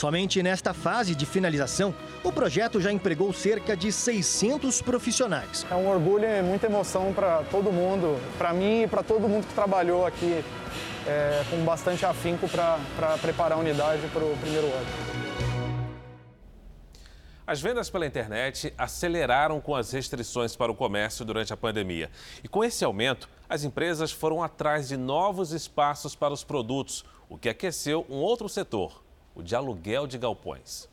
Somente nesta fase de finalização, o projeto já empregou cerca de 600 profissionais. É um orgulho e muita emoção para todo mundo, para mim e para todo mundo que trabalhou aqui é, com bastante afinco para preparar a unidade para o primeiro ano. As vendas pela internet aceleraram com as restrições para o comércio durante a pandemia. E com esse aumento, as empresas foram atrás de novos espaços para os produtos, o que aqueceu um outro setor, o de aluguel de galpões.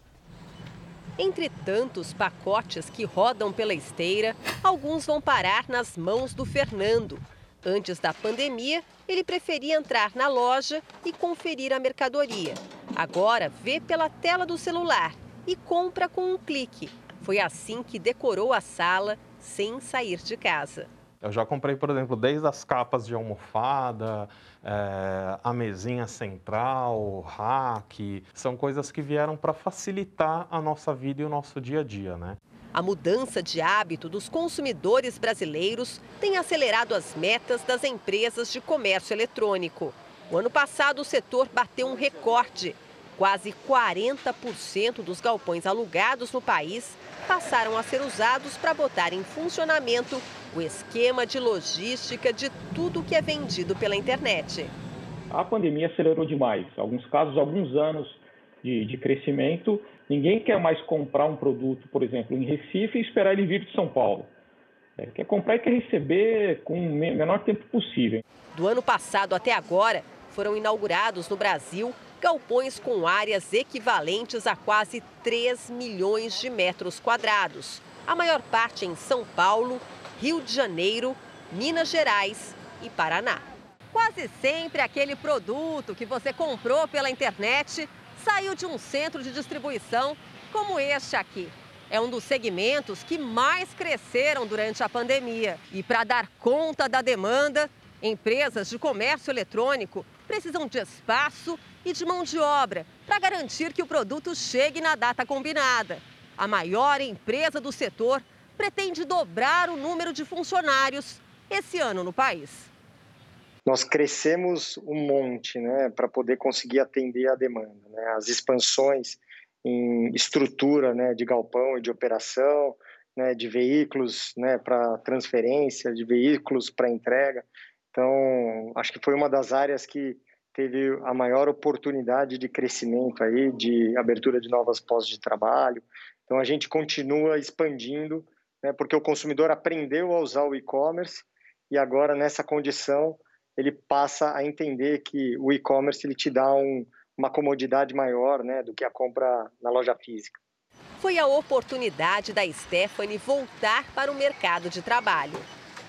Entre tantos pacotes que rodam pela esteira, alguns vão parar nas mãos do Fernando. Antes da pandemia, ele preferia entrar na loja e conferir a mercadoria. Agora vê pela tela do celular e compra com um clique. Foi assim que decorou a sala sem sair de casa. Eu já comprei, por exemplo, desde as capas de almofada, é, a mesinha central, rack, são coisas que vieram para facilitar a nossa vida e o nosso dia a dia, né? A mudança de hábito dos consumidores brasileiros tem acelerado as metas das empresas de comércio eletrônico. O ano passado, o setor bateu um recorde Quase 40% dos galpões alugados no país passaram a ser usados para botar em funcionamento o esquema de logística de tudo que é vendido pela internet. A pandemia acelerou demais. Alguns casos, alguns anos de, de crescimento. Ninguém quer mais comprar um produto, por exemplo, em Recife e esperar ele vir de São Paulo. É, quer comprar e quer receber com o menor tempo possível. Do ano passado até agora, foram inaugurados no Brasil galpões com áreas equivalentes a quase 3 milhões de metros quadrados. A maior parte em São Paulo, Rio de Janeiro, Minas Gerais e Paraná. Quase sempre aquele produto que você comprou pela internet saiu de um centro de distribuição como este aqui. É um dos segmentos que mais cresceram durante a pandemia. E para dar conta da demanda, empresas de comércio eletrônico precisam de espaço e de mão de obra para garantir que o produto chegue na data combinada. A maior empresa do setor pretende dobrar o número de funcionários esse ano no país. Nós crescemos um monte né, para poder conseguir atender a demanda. Né? As expansões em estrutura né, de galpão e de operação, né, de veículos né, para transferência, de veículos para entrega. Então, acho que foi uma das áreas que teve a maior oportunidade de crescimento aí, de abertura de novas postos de trabalho. Então a gente continua expandindo, né, porque o consumidor aprendeu a usar o e-commerce e agora nessa condição ele passa a entender que o e-commerce ele te dá um, uma comodidade maior, né, do que a compra na loja física. Foi a oportunidade da Stephanie voltar para o mercado de trabalho.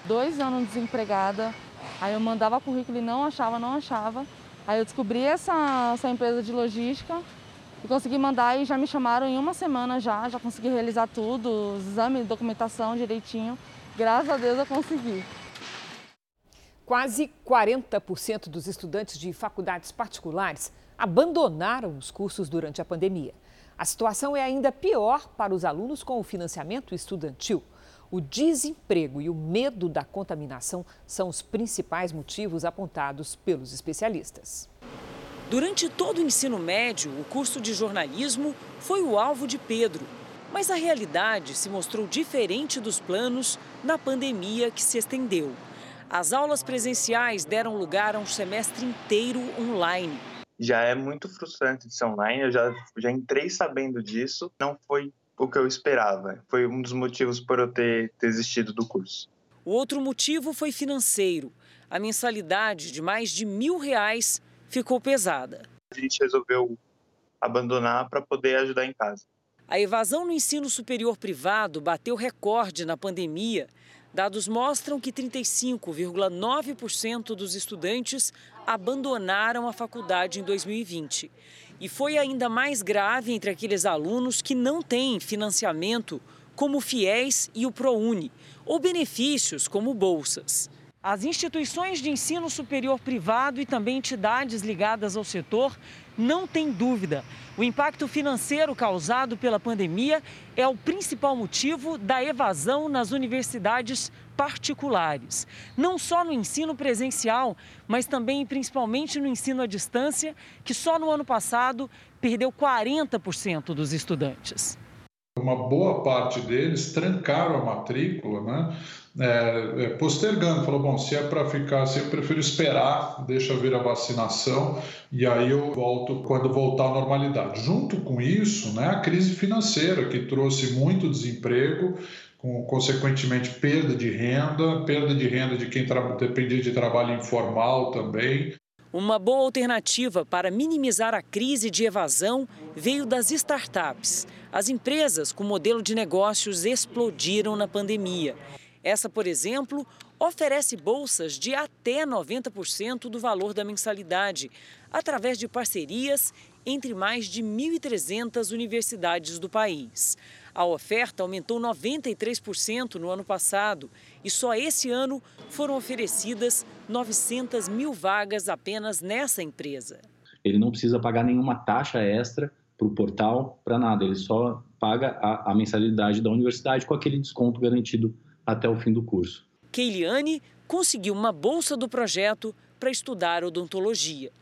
Dois anos desempregada, aí eu mandava currículo e não achava, não achava. Aí eu descobri essa, essa empresa de logística E consegui mandar e já me chamaram em uma semana já, já consegui realizar tudo, exame, documentação direitinho. Graças a Deus eu consegui. Quase 40% dos estudantes de faculdades particulares abandonaram os cursos durante a pandemia. A situação é ainda pior para os alunos com o financiamento estudantil. O desemprego e o medo da contaminação são os principais motivos apontados pelos especialistas. Durante todo o ensino médio, o curso de jornalismo foi o alvo de Pedro. Mas a realidade se mostrou diferente dos planos na pandemia que se estendeu. As aulas presenciais deram lugar a um semestre inteiro online já é muito frustrante de ser online. Eu já, já entrei sabendo disso, não foi o que eu esperava. Foi um dos motivos por eu ter desistido do curso. O outro motivo foi financeiro. A mensalidade de mais de mil reais ficou pesada. A gente resolveu abandonar para poder ajudar em casa. A evasão no ensino superior privado bateu recorde na pandemia. Dados mostram que 35,9% dos estudantes abandonaram a faculdade em 2020. E foi ainda mais grave entre aqueles alunos que não têm financiamento, como o FIES e o ProUni, ou benefícios como bolsas. As instituições de ensino superior privado e também entidades ligadas ao setor não têm dúvida. O impacto financeiro causado pela pandemia é o principal motivo da evasão nas universidades particulares. Não só no ensino presencial, mas também e principalmente no ensino à distância, que só no ano passado perdeu 40% dos estudantes. Uma boa parte deles trancaram a matrícula, né? É, é postergando, falou: bom, se é para ficar assim, eu prefiro esperar, deixa vir a vacinação e aí eu volto quando voltar à normalidade. Junto com isso, né, a crise financeira que trouxe muito desemprego com consequentemente perda de renda, perda de renda de quem dependia de trabalho informal também. Uma boa alternativa para minimizar a crise de evasão veio das startups. As empresas com modelo de negócios explodiram na pandemia. Essa, por exemplo, oferece bolsas de até 90% do valor da mensalidade, através de parcerias entre mais de 1.300 universidades do país. A oferta aumentou 93% no ano passado e só esse ano foram oferecidas 900 mil vagas apenas nessa empresa. Ele não precisa pagar nenhuma taxa extra para o portal, para nada, ele só paga a, a mensalidade da universidade com aquele desconto garantido até o fim do curso. Keiliane conseguiu uma bolsa do projeto para estudar odontologia.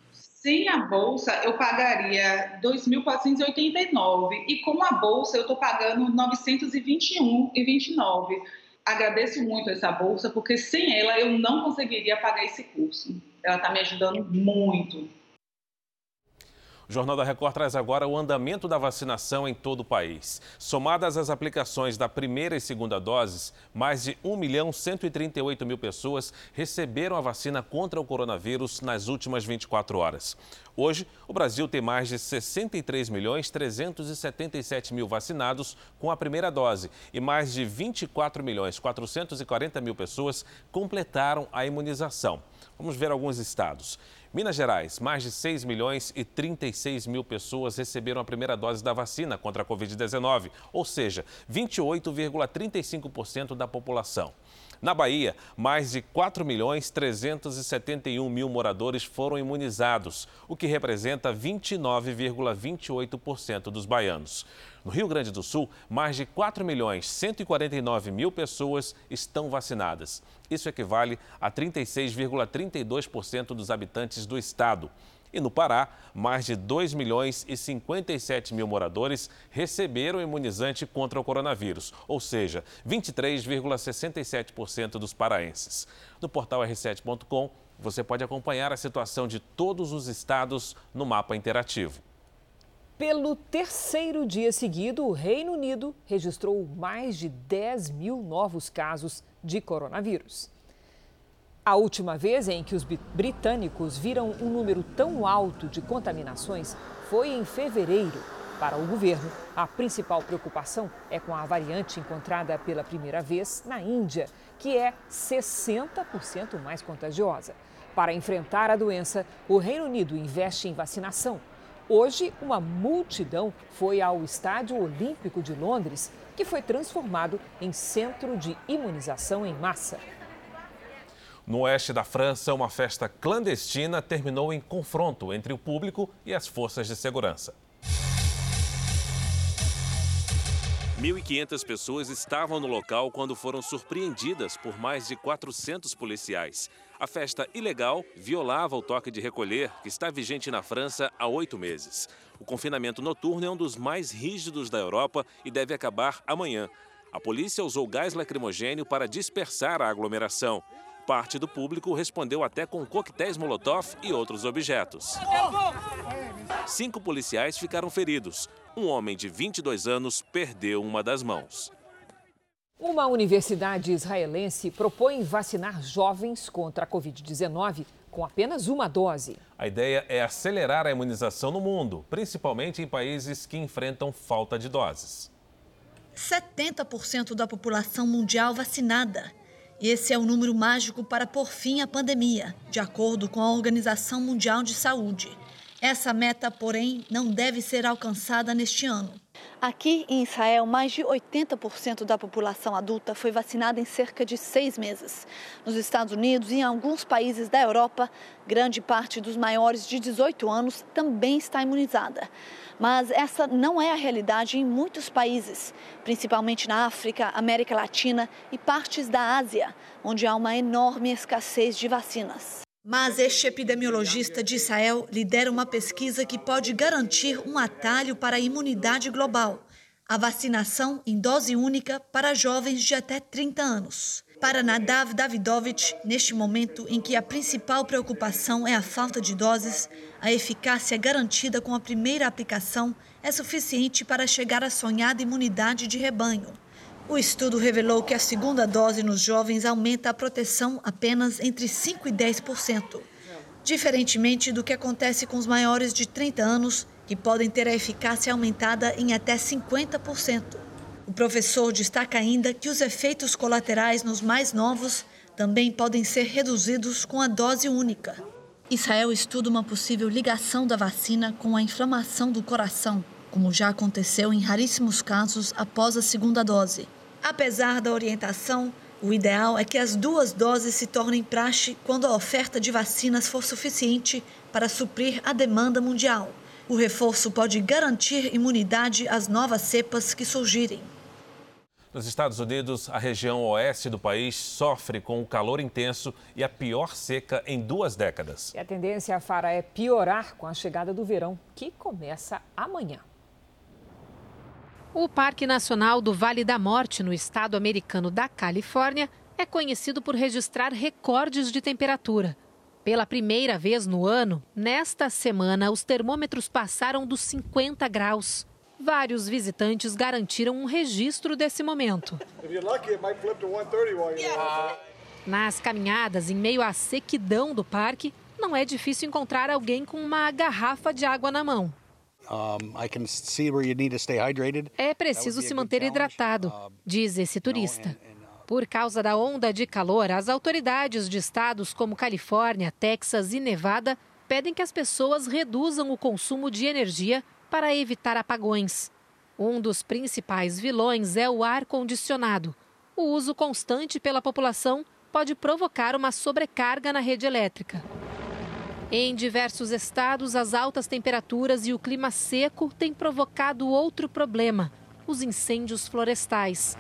Sem a bolsa, eu pagaria 2.489 e com a bolsa eu estou pagando 921,29. Agradeço muito essa bolsa porque sem ela eu não conseguiria pagar esse curso. Ela está me ajudando muito. O Jornal da Record traz agora o andamento da vacinação em todo o país. Somadas as aplicações da primeira e segunda doses, mais de 1 milhão 138 mil pessoas receberam a vacina contra o coronavírus nas últimas 24 horas. Hoje, o Brasil tem mais de 63 milhões 377 mil vacinados com a primeira dose e mais de 24 milhões 440 mil pessoas completaram a imunização. Vamos ver alguns estados. Minas Gerais, mais de 6 milhões e 36 mil pessoas receberam a primeira dose da vacina contra a Covid-19, ou seja, 28,35% da população. Na Bahia, mais de 4 milhões 371 mil moradores foram imunizados, o que representa 29,28% dos baianos. No Rio Grande do Sul, mais de 4 milhões 149 mil pessoas estão vacinadas. Isso equivale a 36,32% dos habitantes do estado. E no Pará, mais de 2 milhões e 57 mil moradores receberam imunizante contra o coronavírus, ou seja, 23,67% dos paraenses. No portal r7.com, você pode acompanhar a situação de todos os estados no mapa interativo. Pelo terceiro dia seguido, o Reino Unido registrou mais de 10 mil novos casos de coronavírus. A última vez em que os britânicos viram um número tão alto de contaminações foi em fevereiro. Para o governo, a principal preocupação é com a variante encontrada pela primeira vez na Índia, que é 60% mais contagiosa. Para enfrentar a doença, o Reino Unido investe em vacinação Hoje, uma multidão foi ao Estádio Olímpico de Londres, que foi transformado em centro de imunização em massa. No oeste da França, uma festa clandestina terminou em confronto entre o público e as forças de segurança. 1.500 pessoas estavam no local quando foram surpreendidas por mais de 400 policiais. A festa ilegal violava o toque de recolher, que está vigente na França há oito meses. O confinamento noturno é um dos mais rígidos da Europa e deve acabar amanhã. A polícia usou gás lacrimogênio para dispersar a aglomeração. Parte do público respondeu até com coquetéis Molotov e outros objetos. Cinco policiais ficaram feridos. Um homem de 22 anos perdeu uma das mãos. Uma universidade israelense propõe vacinar jovens contra a Covid-19 com apenas uma dose. A ideia é acelerar a imunização no mundo, principalmente em países que enfrentam falta de doses. 70% da população mundial vacinada. Esse é o número mágico para pôr fim à pandemia, de acordo com a Organização Mundial de Saúde. Essa meta, porém, não deve ser alcançada neste ano. Aqui em Israel, mais de 80% da população adulta foi vacinada em cerca de seis meses. Nos Estados Unidos e em alguns países da Europa, grande parte dos maiores de 18 anos também está imunizada. Mas essa não é a realidade em muitos países, principalmente na África, América Latina e partes da Ásia, onde há uma enorme escassez de vacinas. Mas este epidemiologista de Israel lidera uma pesquisa que pode garantir um atalho para a imunidade global: a vacinação em dose única para jovens de até 30 anos. Para Nadav Davidovich, neste momento em que a principal preocupação é a falta de doses, a eficácia garantida com a primeira aplicação é suficiente para chegar à sonhada imunidade de rebanho. O estudo revelou que a segunda dose nos jovens aumenta a proteção apenas entre 5% e 10%, diferentemente do que acontece com os maiores de 30 anos, que podem ter a eficácia aumentada em até 50%. O professor destaca ainda que os efeitos colaterais nos mais novos também podem ser reduzidos com a dose única. Israel estuda uma possível ligação da vacina com a inflamação do coração, como já aconteceu em raríssimos casos após a segunda dose. Apesar da orientação, o ideal é que as duas doses se tornem praxe quando a oferta de vacinas for suficiente para suprir a demanda mundial. O reforço pode garantir imunidade às novas cepas que surgirem. Nos Estados Unidos, a região oeste do país sofre com o calor intenso e a pior seca em duas décadas. E a tendência, Fara, é piorar com a chegada do verão, que começa amanhã. O Parque Nacional do Vale da Morte, no estado americano da Califórnia, é conhecido por registrar recordes de temperatura. Pela primeira vez no ano, nesta semana, os termômetros passaram dos 50 graus. Vários visitantes garantiram um registro desse momento. Nas caminhadas em meio à sequidão do parque, não é difícil encontrar alguém com uma garrafa de água na mão. É preciso se manter hidratado, diz esse turista. Por causa da onda de calor, as autoridades de estados como Califórnia, Texas e Nevada pedem que as pessoas reduzam o consumo de energia para evitar apagões. Um dos principais vilões é o ar-condicionado. O uso constante pela população pode provocar uma sobrecarga na rede elétrica. Em diversos estados, as altas temperaturas e o clima seco têm provocado outro problema: os incêndios florestais.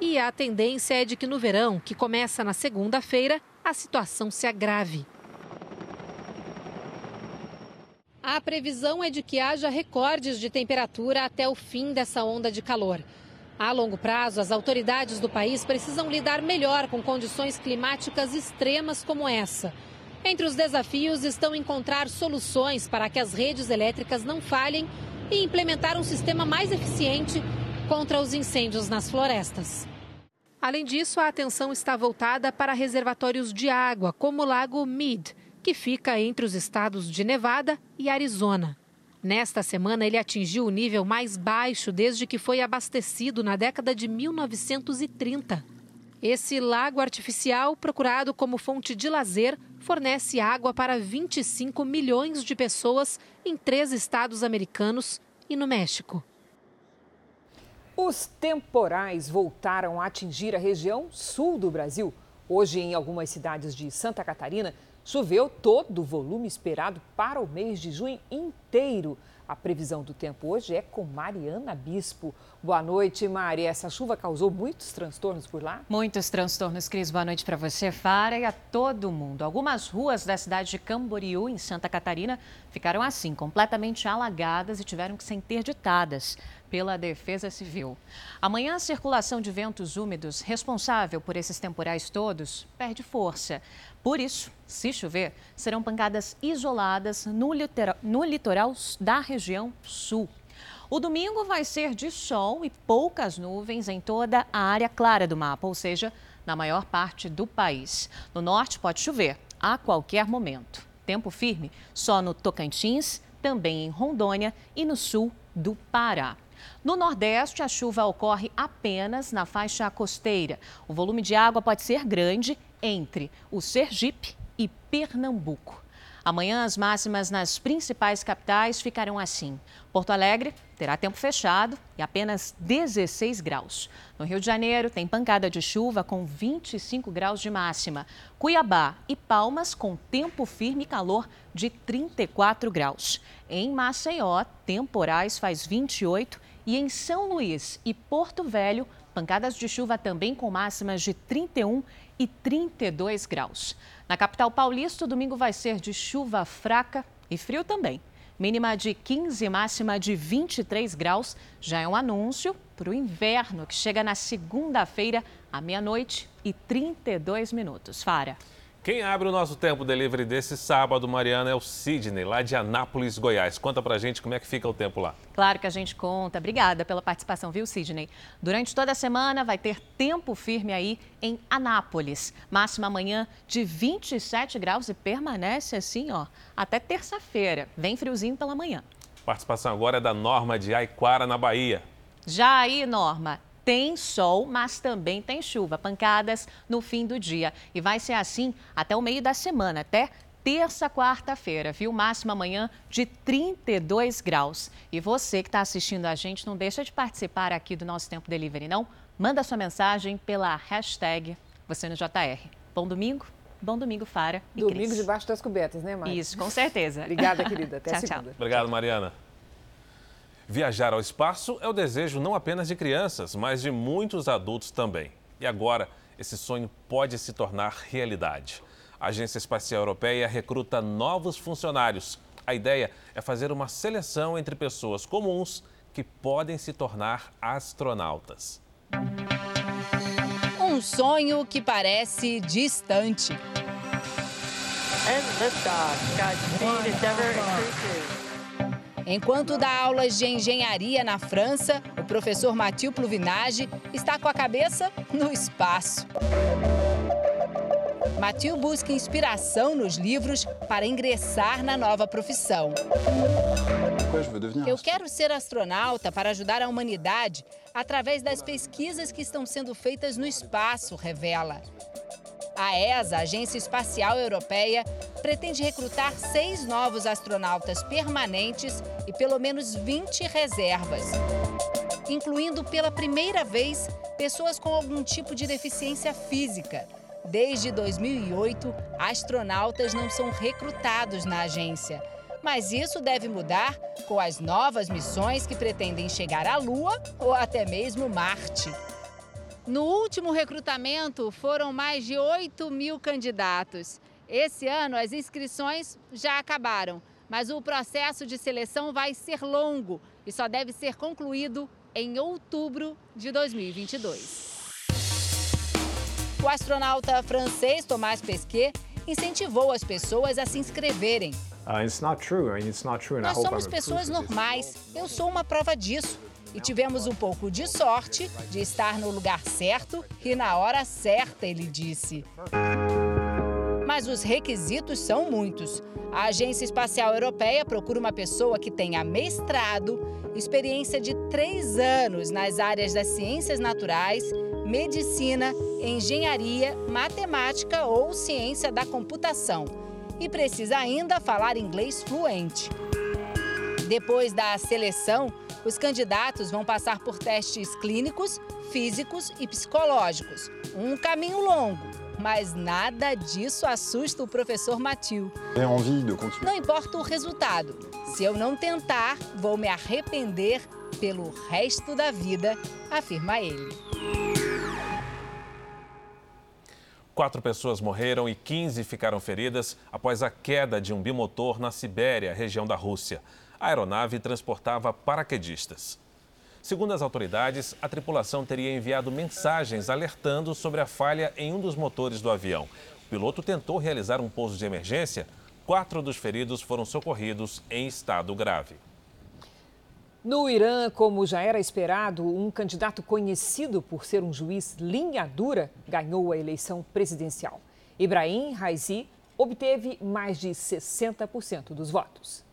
E a tendência é de que no verão, que começa na segunda-feira, a situação se agrave. A previsão é de que haja recordes de temperatura até o fim dessa onda de calor. A longo prazo, as autoridades do país precisam lidar melhor com condições climáticas extremas como essa. Entre os desafios estão encontrar soluções para que as redes elétricas não falhem e implementar um sistema mais eficiente contra os incêndios nas florestas. Além disso, a atenção está voltada para reservatórios de água, como o Lago Mead, que fica entre os estados de Nevada e Arizona. Nesta semana, ele atingiu o nível mais baixo desde que foi abastecido na década de 1930. Esse lago artificial, procurado como fonte de lazer, fornece água para 25 milhões de pessoas em três estados americanos e no México. Os temporais voltaram a atingir a região sul do Brasil. Hoje, em algumas cidades de Santa Catarina, choveu todo o volume esperado para o mês de junho inteiro. A previsão do tempo hoje é com Mariana Bispo. Boa noite, Mari. Essa chuva causou muitos transtornos por lá? Muitos transtornos, Cris. Boa noite para você, Fara, e a todo mundo. Algumas ruas da cidade de Camboriú, em Santa Catarina, ficaram assim, completamente alagadas e tiveram que ser interditadas pela Defesa Civil. Amanhã, a circulação de ventos úmidos responsável por esses temporais todos perde força. Por isso, se chover, serão pancadas isoladas no litoral, no litoral da região sul. O domingo vai ser de sol e poucas nuvens em toda a área clara do mapa, ou seja, na maior parte do país. No norte pode chover a qualquer momento. Tempo firme só no Tocantins, também em Rondônia e no sul do Pará. No Nordeste, a chuva ocorre apenas na faixa costeira. O volume de água pode ser grande entre o Sergipe e Pernambuco. Amanhã, as máximas nas principais capitais ficarão assim. Porto Alegre terá tempo fechado e apenas 16 graus. No Rio de Janeiro, tem pancada de chuva com 25 graus de máxima. Cuiabá e Palmas com tempo firme e calor de 34 graus. Em Maceió, temporais faz 28 e em São Luís e Porto Velho, pancadas de chuva também com máximas de 31 e 32 graus. Na capital paulista, o domingo vai ser de chuva fraca e frio também. Mínima de 15, máxima de 23 graus. Já é um anúncio para o inverno que chega na segunda-feira, à meia-noite e 32 minutos. Fara. Quem abre o nosso tempo delivery desse sábado, Mariana, é o Sidney, lá de Anápolis, Goiás. Conta pra gente como é que fica o tempo lá. Claro que a gente conta. Obrigada pela participação, viu, Sidney? Durante toda a semana vai ter tempo firme aí em Anápolis. Máxima amanhã de 27 graus e permanece assim, ó, até terça-feira. Bem friozinho pela manhã. Participação agora é da Norma de Aiquara, na Bahia. Já aí, Norma, tem sol, mas também tem chuva, pancadas no fim do dia. E vai ser assim até o meio da semana, até terça, quarta-feira, viu? Máxima amanhã de 32 graus. E você que está assistindo a gente, não deixa de participar aqui do nosso Tempo Delivery, não? Manda sua mensagem pela hashtag você no JR. Bom domingo, bom domingo, Fara e Domingo Cris. debaixo das cobertas, né, Mari? Isso, com certeza. Obrigada, querida. Até tchau, a segunda. Tchau. Obrigado, Mariana. Viajar ao espaço é o desejo não apenas de crianças, mas de muitos adultos também. E agora, esse sonho pode se tornar realidade. A Agência Espacial Europeia recruta novos funcionários. A ideia é fazer uma seleção entre pessoas comuns que podem se tornar astronautas. Um sonho que parece distante. And liftoff. Godspeed, Endeavour Cruise Enquanto dá aulas de engenharia na França, o professor Mathieu Pluvinage está com a cabeça no espaço. Mathieu busca inspiração nos livros para ingressar na nova profissão. Eu quero ser astronauta para ajudar a humanidade através das pesquisas que estão sendo feitas no espaço, revela. A ESA, Agência Espacial Europeia, pretende recrutar seis novos astronautas permanentes e pelo menos 20 reservas, incluindo pela primeira vez pessoas com algum tipo de deficiência física. Desde 2008, astronautas não são recrutados na agência. Mas isso deve mudar com as novas missões que pretendem chegar à Lua ou até mesmo Marte. No último recrutamento, foram mais de 8 mil candidatos. Esse ano, as inscrições já acabaram, mas o processo de seleção vai ser longo e só deve ser concluído em outubro de 2022. O astronauta francês Thomas Pesquet incentivou as pessoas a se inscreverem. Uh, Nós somos pessoas normais. Eu sou uma prova disso e tivemos um pouco de sorte de estar no lugar certo e na hora certa, ele disse. Mas os requisitos são muitos. A Agência Espacial Europeia procura uma pessoa que tenha mestrado, experiência de três anos nas áreas das ciências naturais, medicina, engenharia, matemática ou ciência da computação. E precisa ainda falar inglês fluente. Depois da seleção, os candidatos vão passar por testes clínicos, físicos e psicológicos. Um caminho longo, mas nada disso assusta o professor Matil. Não importa o resultado, se eu não tentar, vou me arrepender pelo resto da vida, afirma ele. Quatro pessoas morreram e 15 ficaram feridas após a queda de um bimotor na Sibéria, região da Rússia. A aeronave transportava paraquedistas. Segundo as autoridades, a tripulação teria enviado mensagens alertando sobre a falha em um dos motores do avião. O piloto tentou realizar um pouso de emergência. Quatro dos feridos foram socorridos em estado grave. No Irã, como já era esperado, um candidato conhecido por ser um juiz linha dura ganhou a eleição presidencial. Ibrahim Raisi obteve mais de 60% dos votos.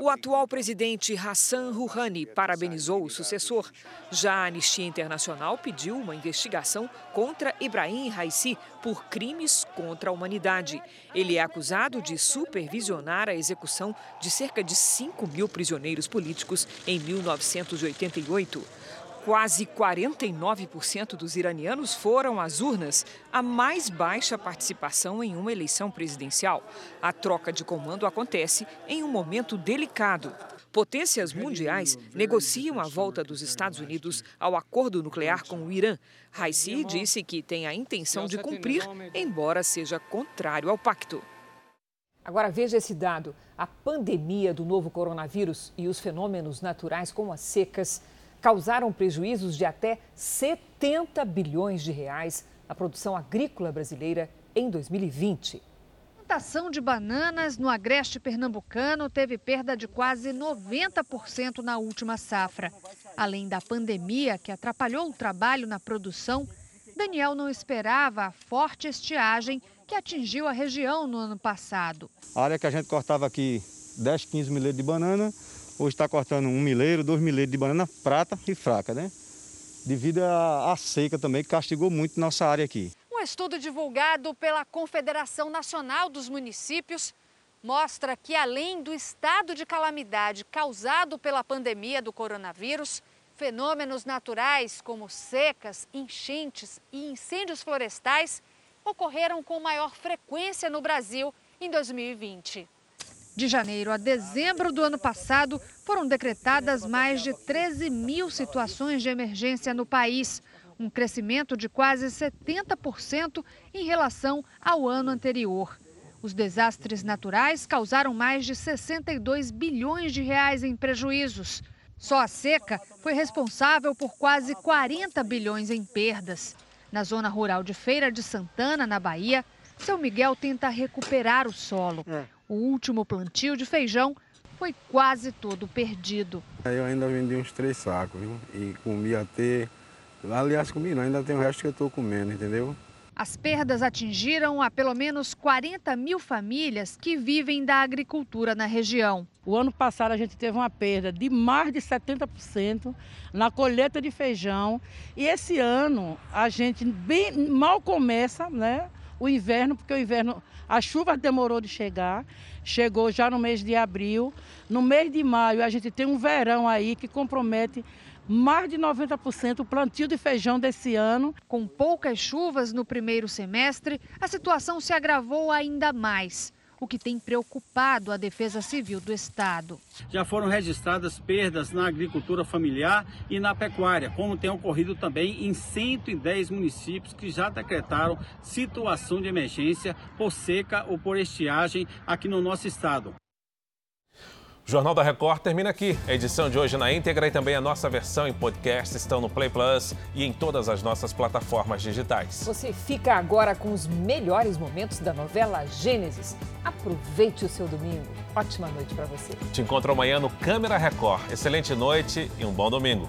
O atual presidente Hassan Rouhani parabenizou o sucessor. Já a Anistia Internacional pediu uma investigação contra Ibrahim Raisi por crimes contra a humanidade. Ele é acusado de supervisionar a execução de cerca de 5 mil prisioneiros políticos em 1988. Quase 49% dos iranianos foram às urnas, a mais baixa participação em uma eleição presidencial. A troca de comando acontece em um momento delicado. Potências mundiais negociam a volta dos Estados Unidos ao acordo nuclear com o Irã. Raisi disse que tem a intenção de cumprir, embora seja contrário ao pacto. Agora veja esse dado: a pandemia do novo coronavírus e os fenômenos naturais como as secas causaram prejuízos de até 70 bilhões de reais à produção agrícola brasileira em 2020. A plantação de bananas no agreste pernambucano teve perda de quase 90% na última safra. Além da pandemia que atrapalhou o trabalho na produção, Daniel não esperava a forte estiagem que atingiu a região no ano passado. A área que a gente cortava aqui 10, 15 milheiros de banana, Hoje está cortando um milheiro, dois milheiros de banana prata e fraca, né? Devido à seca também, que castigou muito nossa área aqui. Um estudo divulgado pela Confederação Nacional dos Municípios mostra que, além do estado de calamidade causado pela pandemia do coronavírus, fenômenos naturais como secas, enchentes e incêndios florestais ocorreram com maior frequência no Brasil em 2020. De janeiro a dezembro do ano passado, foram decretadas mais de 13 mil situações de emergência no país, um crescimento de quase 70% em relação ao ano anterior. Os desastres naturais causaram mais de 62 bilhões de reais em prejuízos. Só a seca foi responsável por quase 40 bilhões em perdas. Na zona rural de Feira de Santana, na Bahia, seu Miguel tenta recuperar o solo. O último plantio de feijão foi quase todo perdido. Eu ainda vendi uns três sacos, viu? E comi até. Aliás, comi não, ainda tem o resto que eu estou comendo, entendeu? As perdas atingiram a pelo menos 40 mil famílias que vivem da agricultura na região. O ano passado a gente teve uma perda de mais de 70% na colheita de feijão. E esse ano a gente bem, mal começa, né? o inverno, porque o inverno, a chuva demorou de chegar, chegou já no mês de abril. No mês de maio, a gente tem um verão aí que compromete mais de 90% o plantio de feijão desse ano. Com poucas chuvas no primeiro semestre, a situação se agravou ainda mais o que tem preocupado a Defesa Civil do Estado. Já foram registradas perdas na agricultura familiar e na pecuária, como tem ocorrido também em 110 municípios que já decretaram situação de emergência por seca ou por estiagem aqui no nosso estado. O Jornal da Record termina aqui. A edição de hoje na íntegra e também a nossa versão em podcast estão no Play Plus e em todas as nossas plataformas digitais. Você fica agora com os melhores momentos da novela Gênesis. Aproveite o seu domingo. Ótima noite para você. Te encontro amanhã no Câmera Record. Excelente noite e um bom domingo.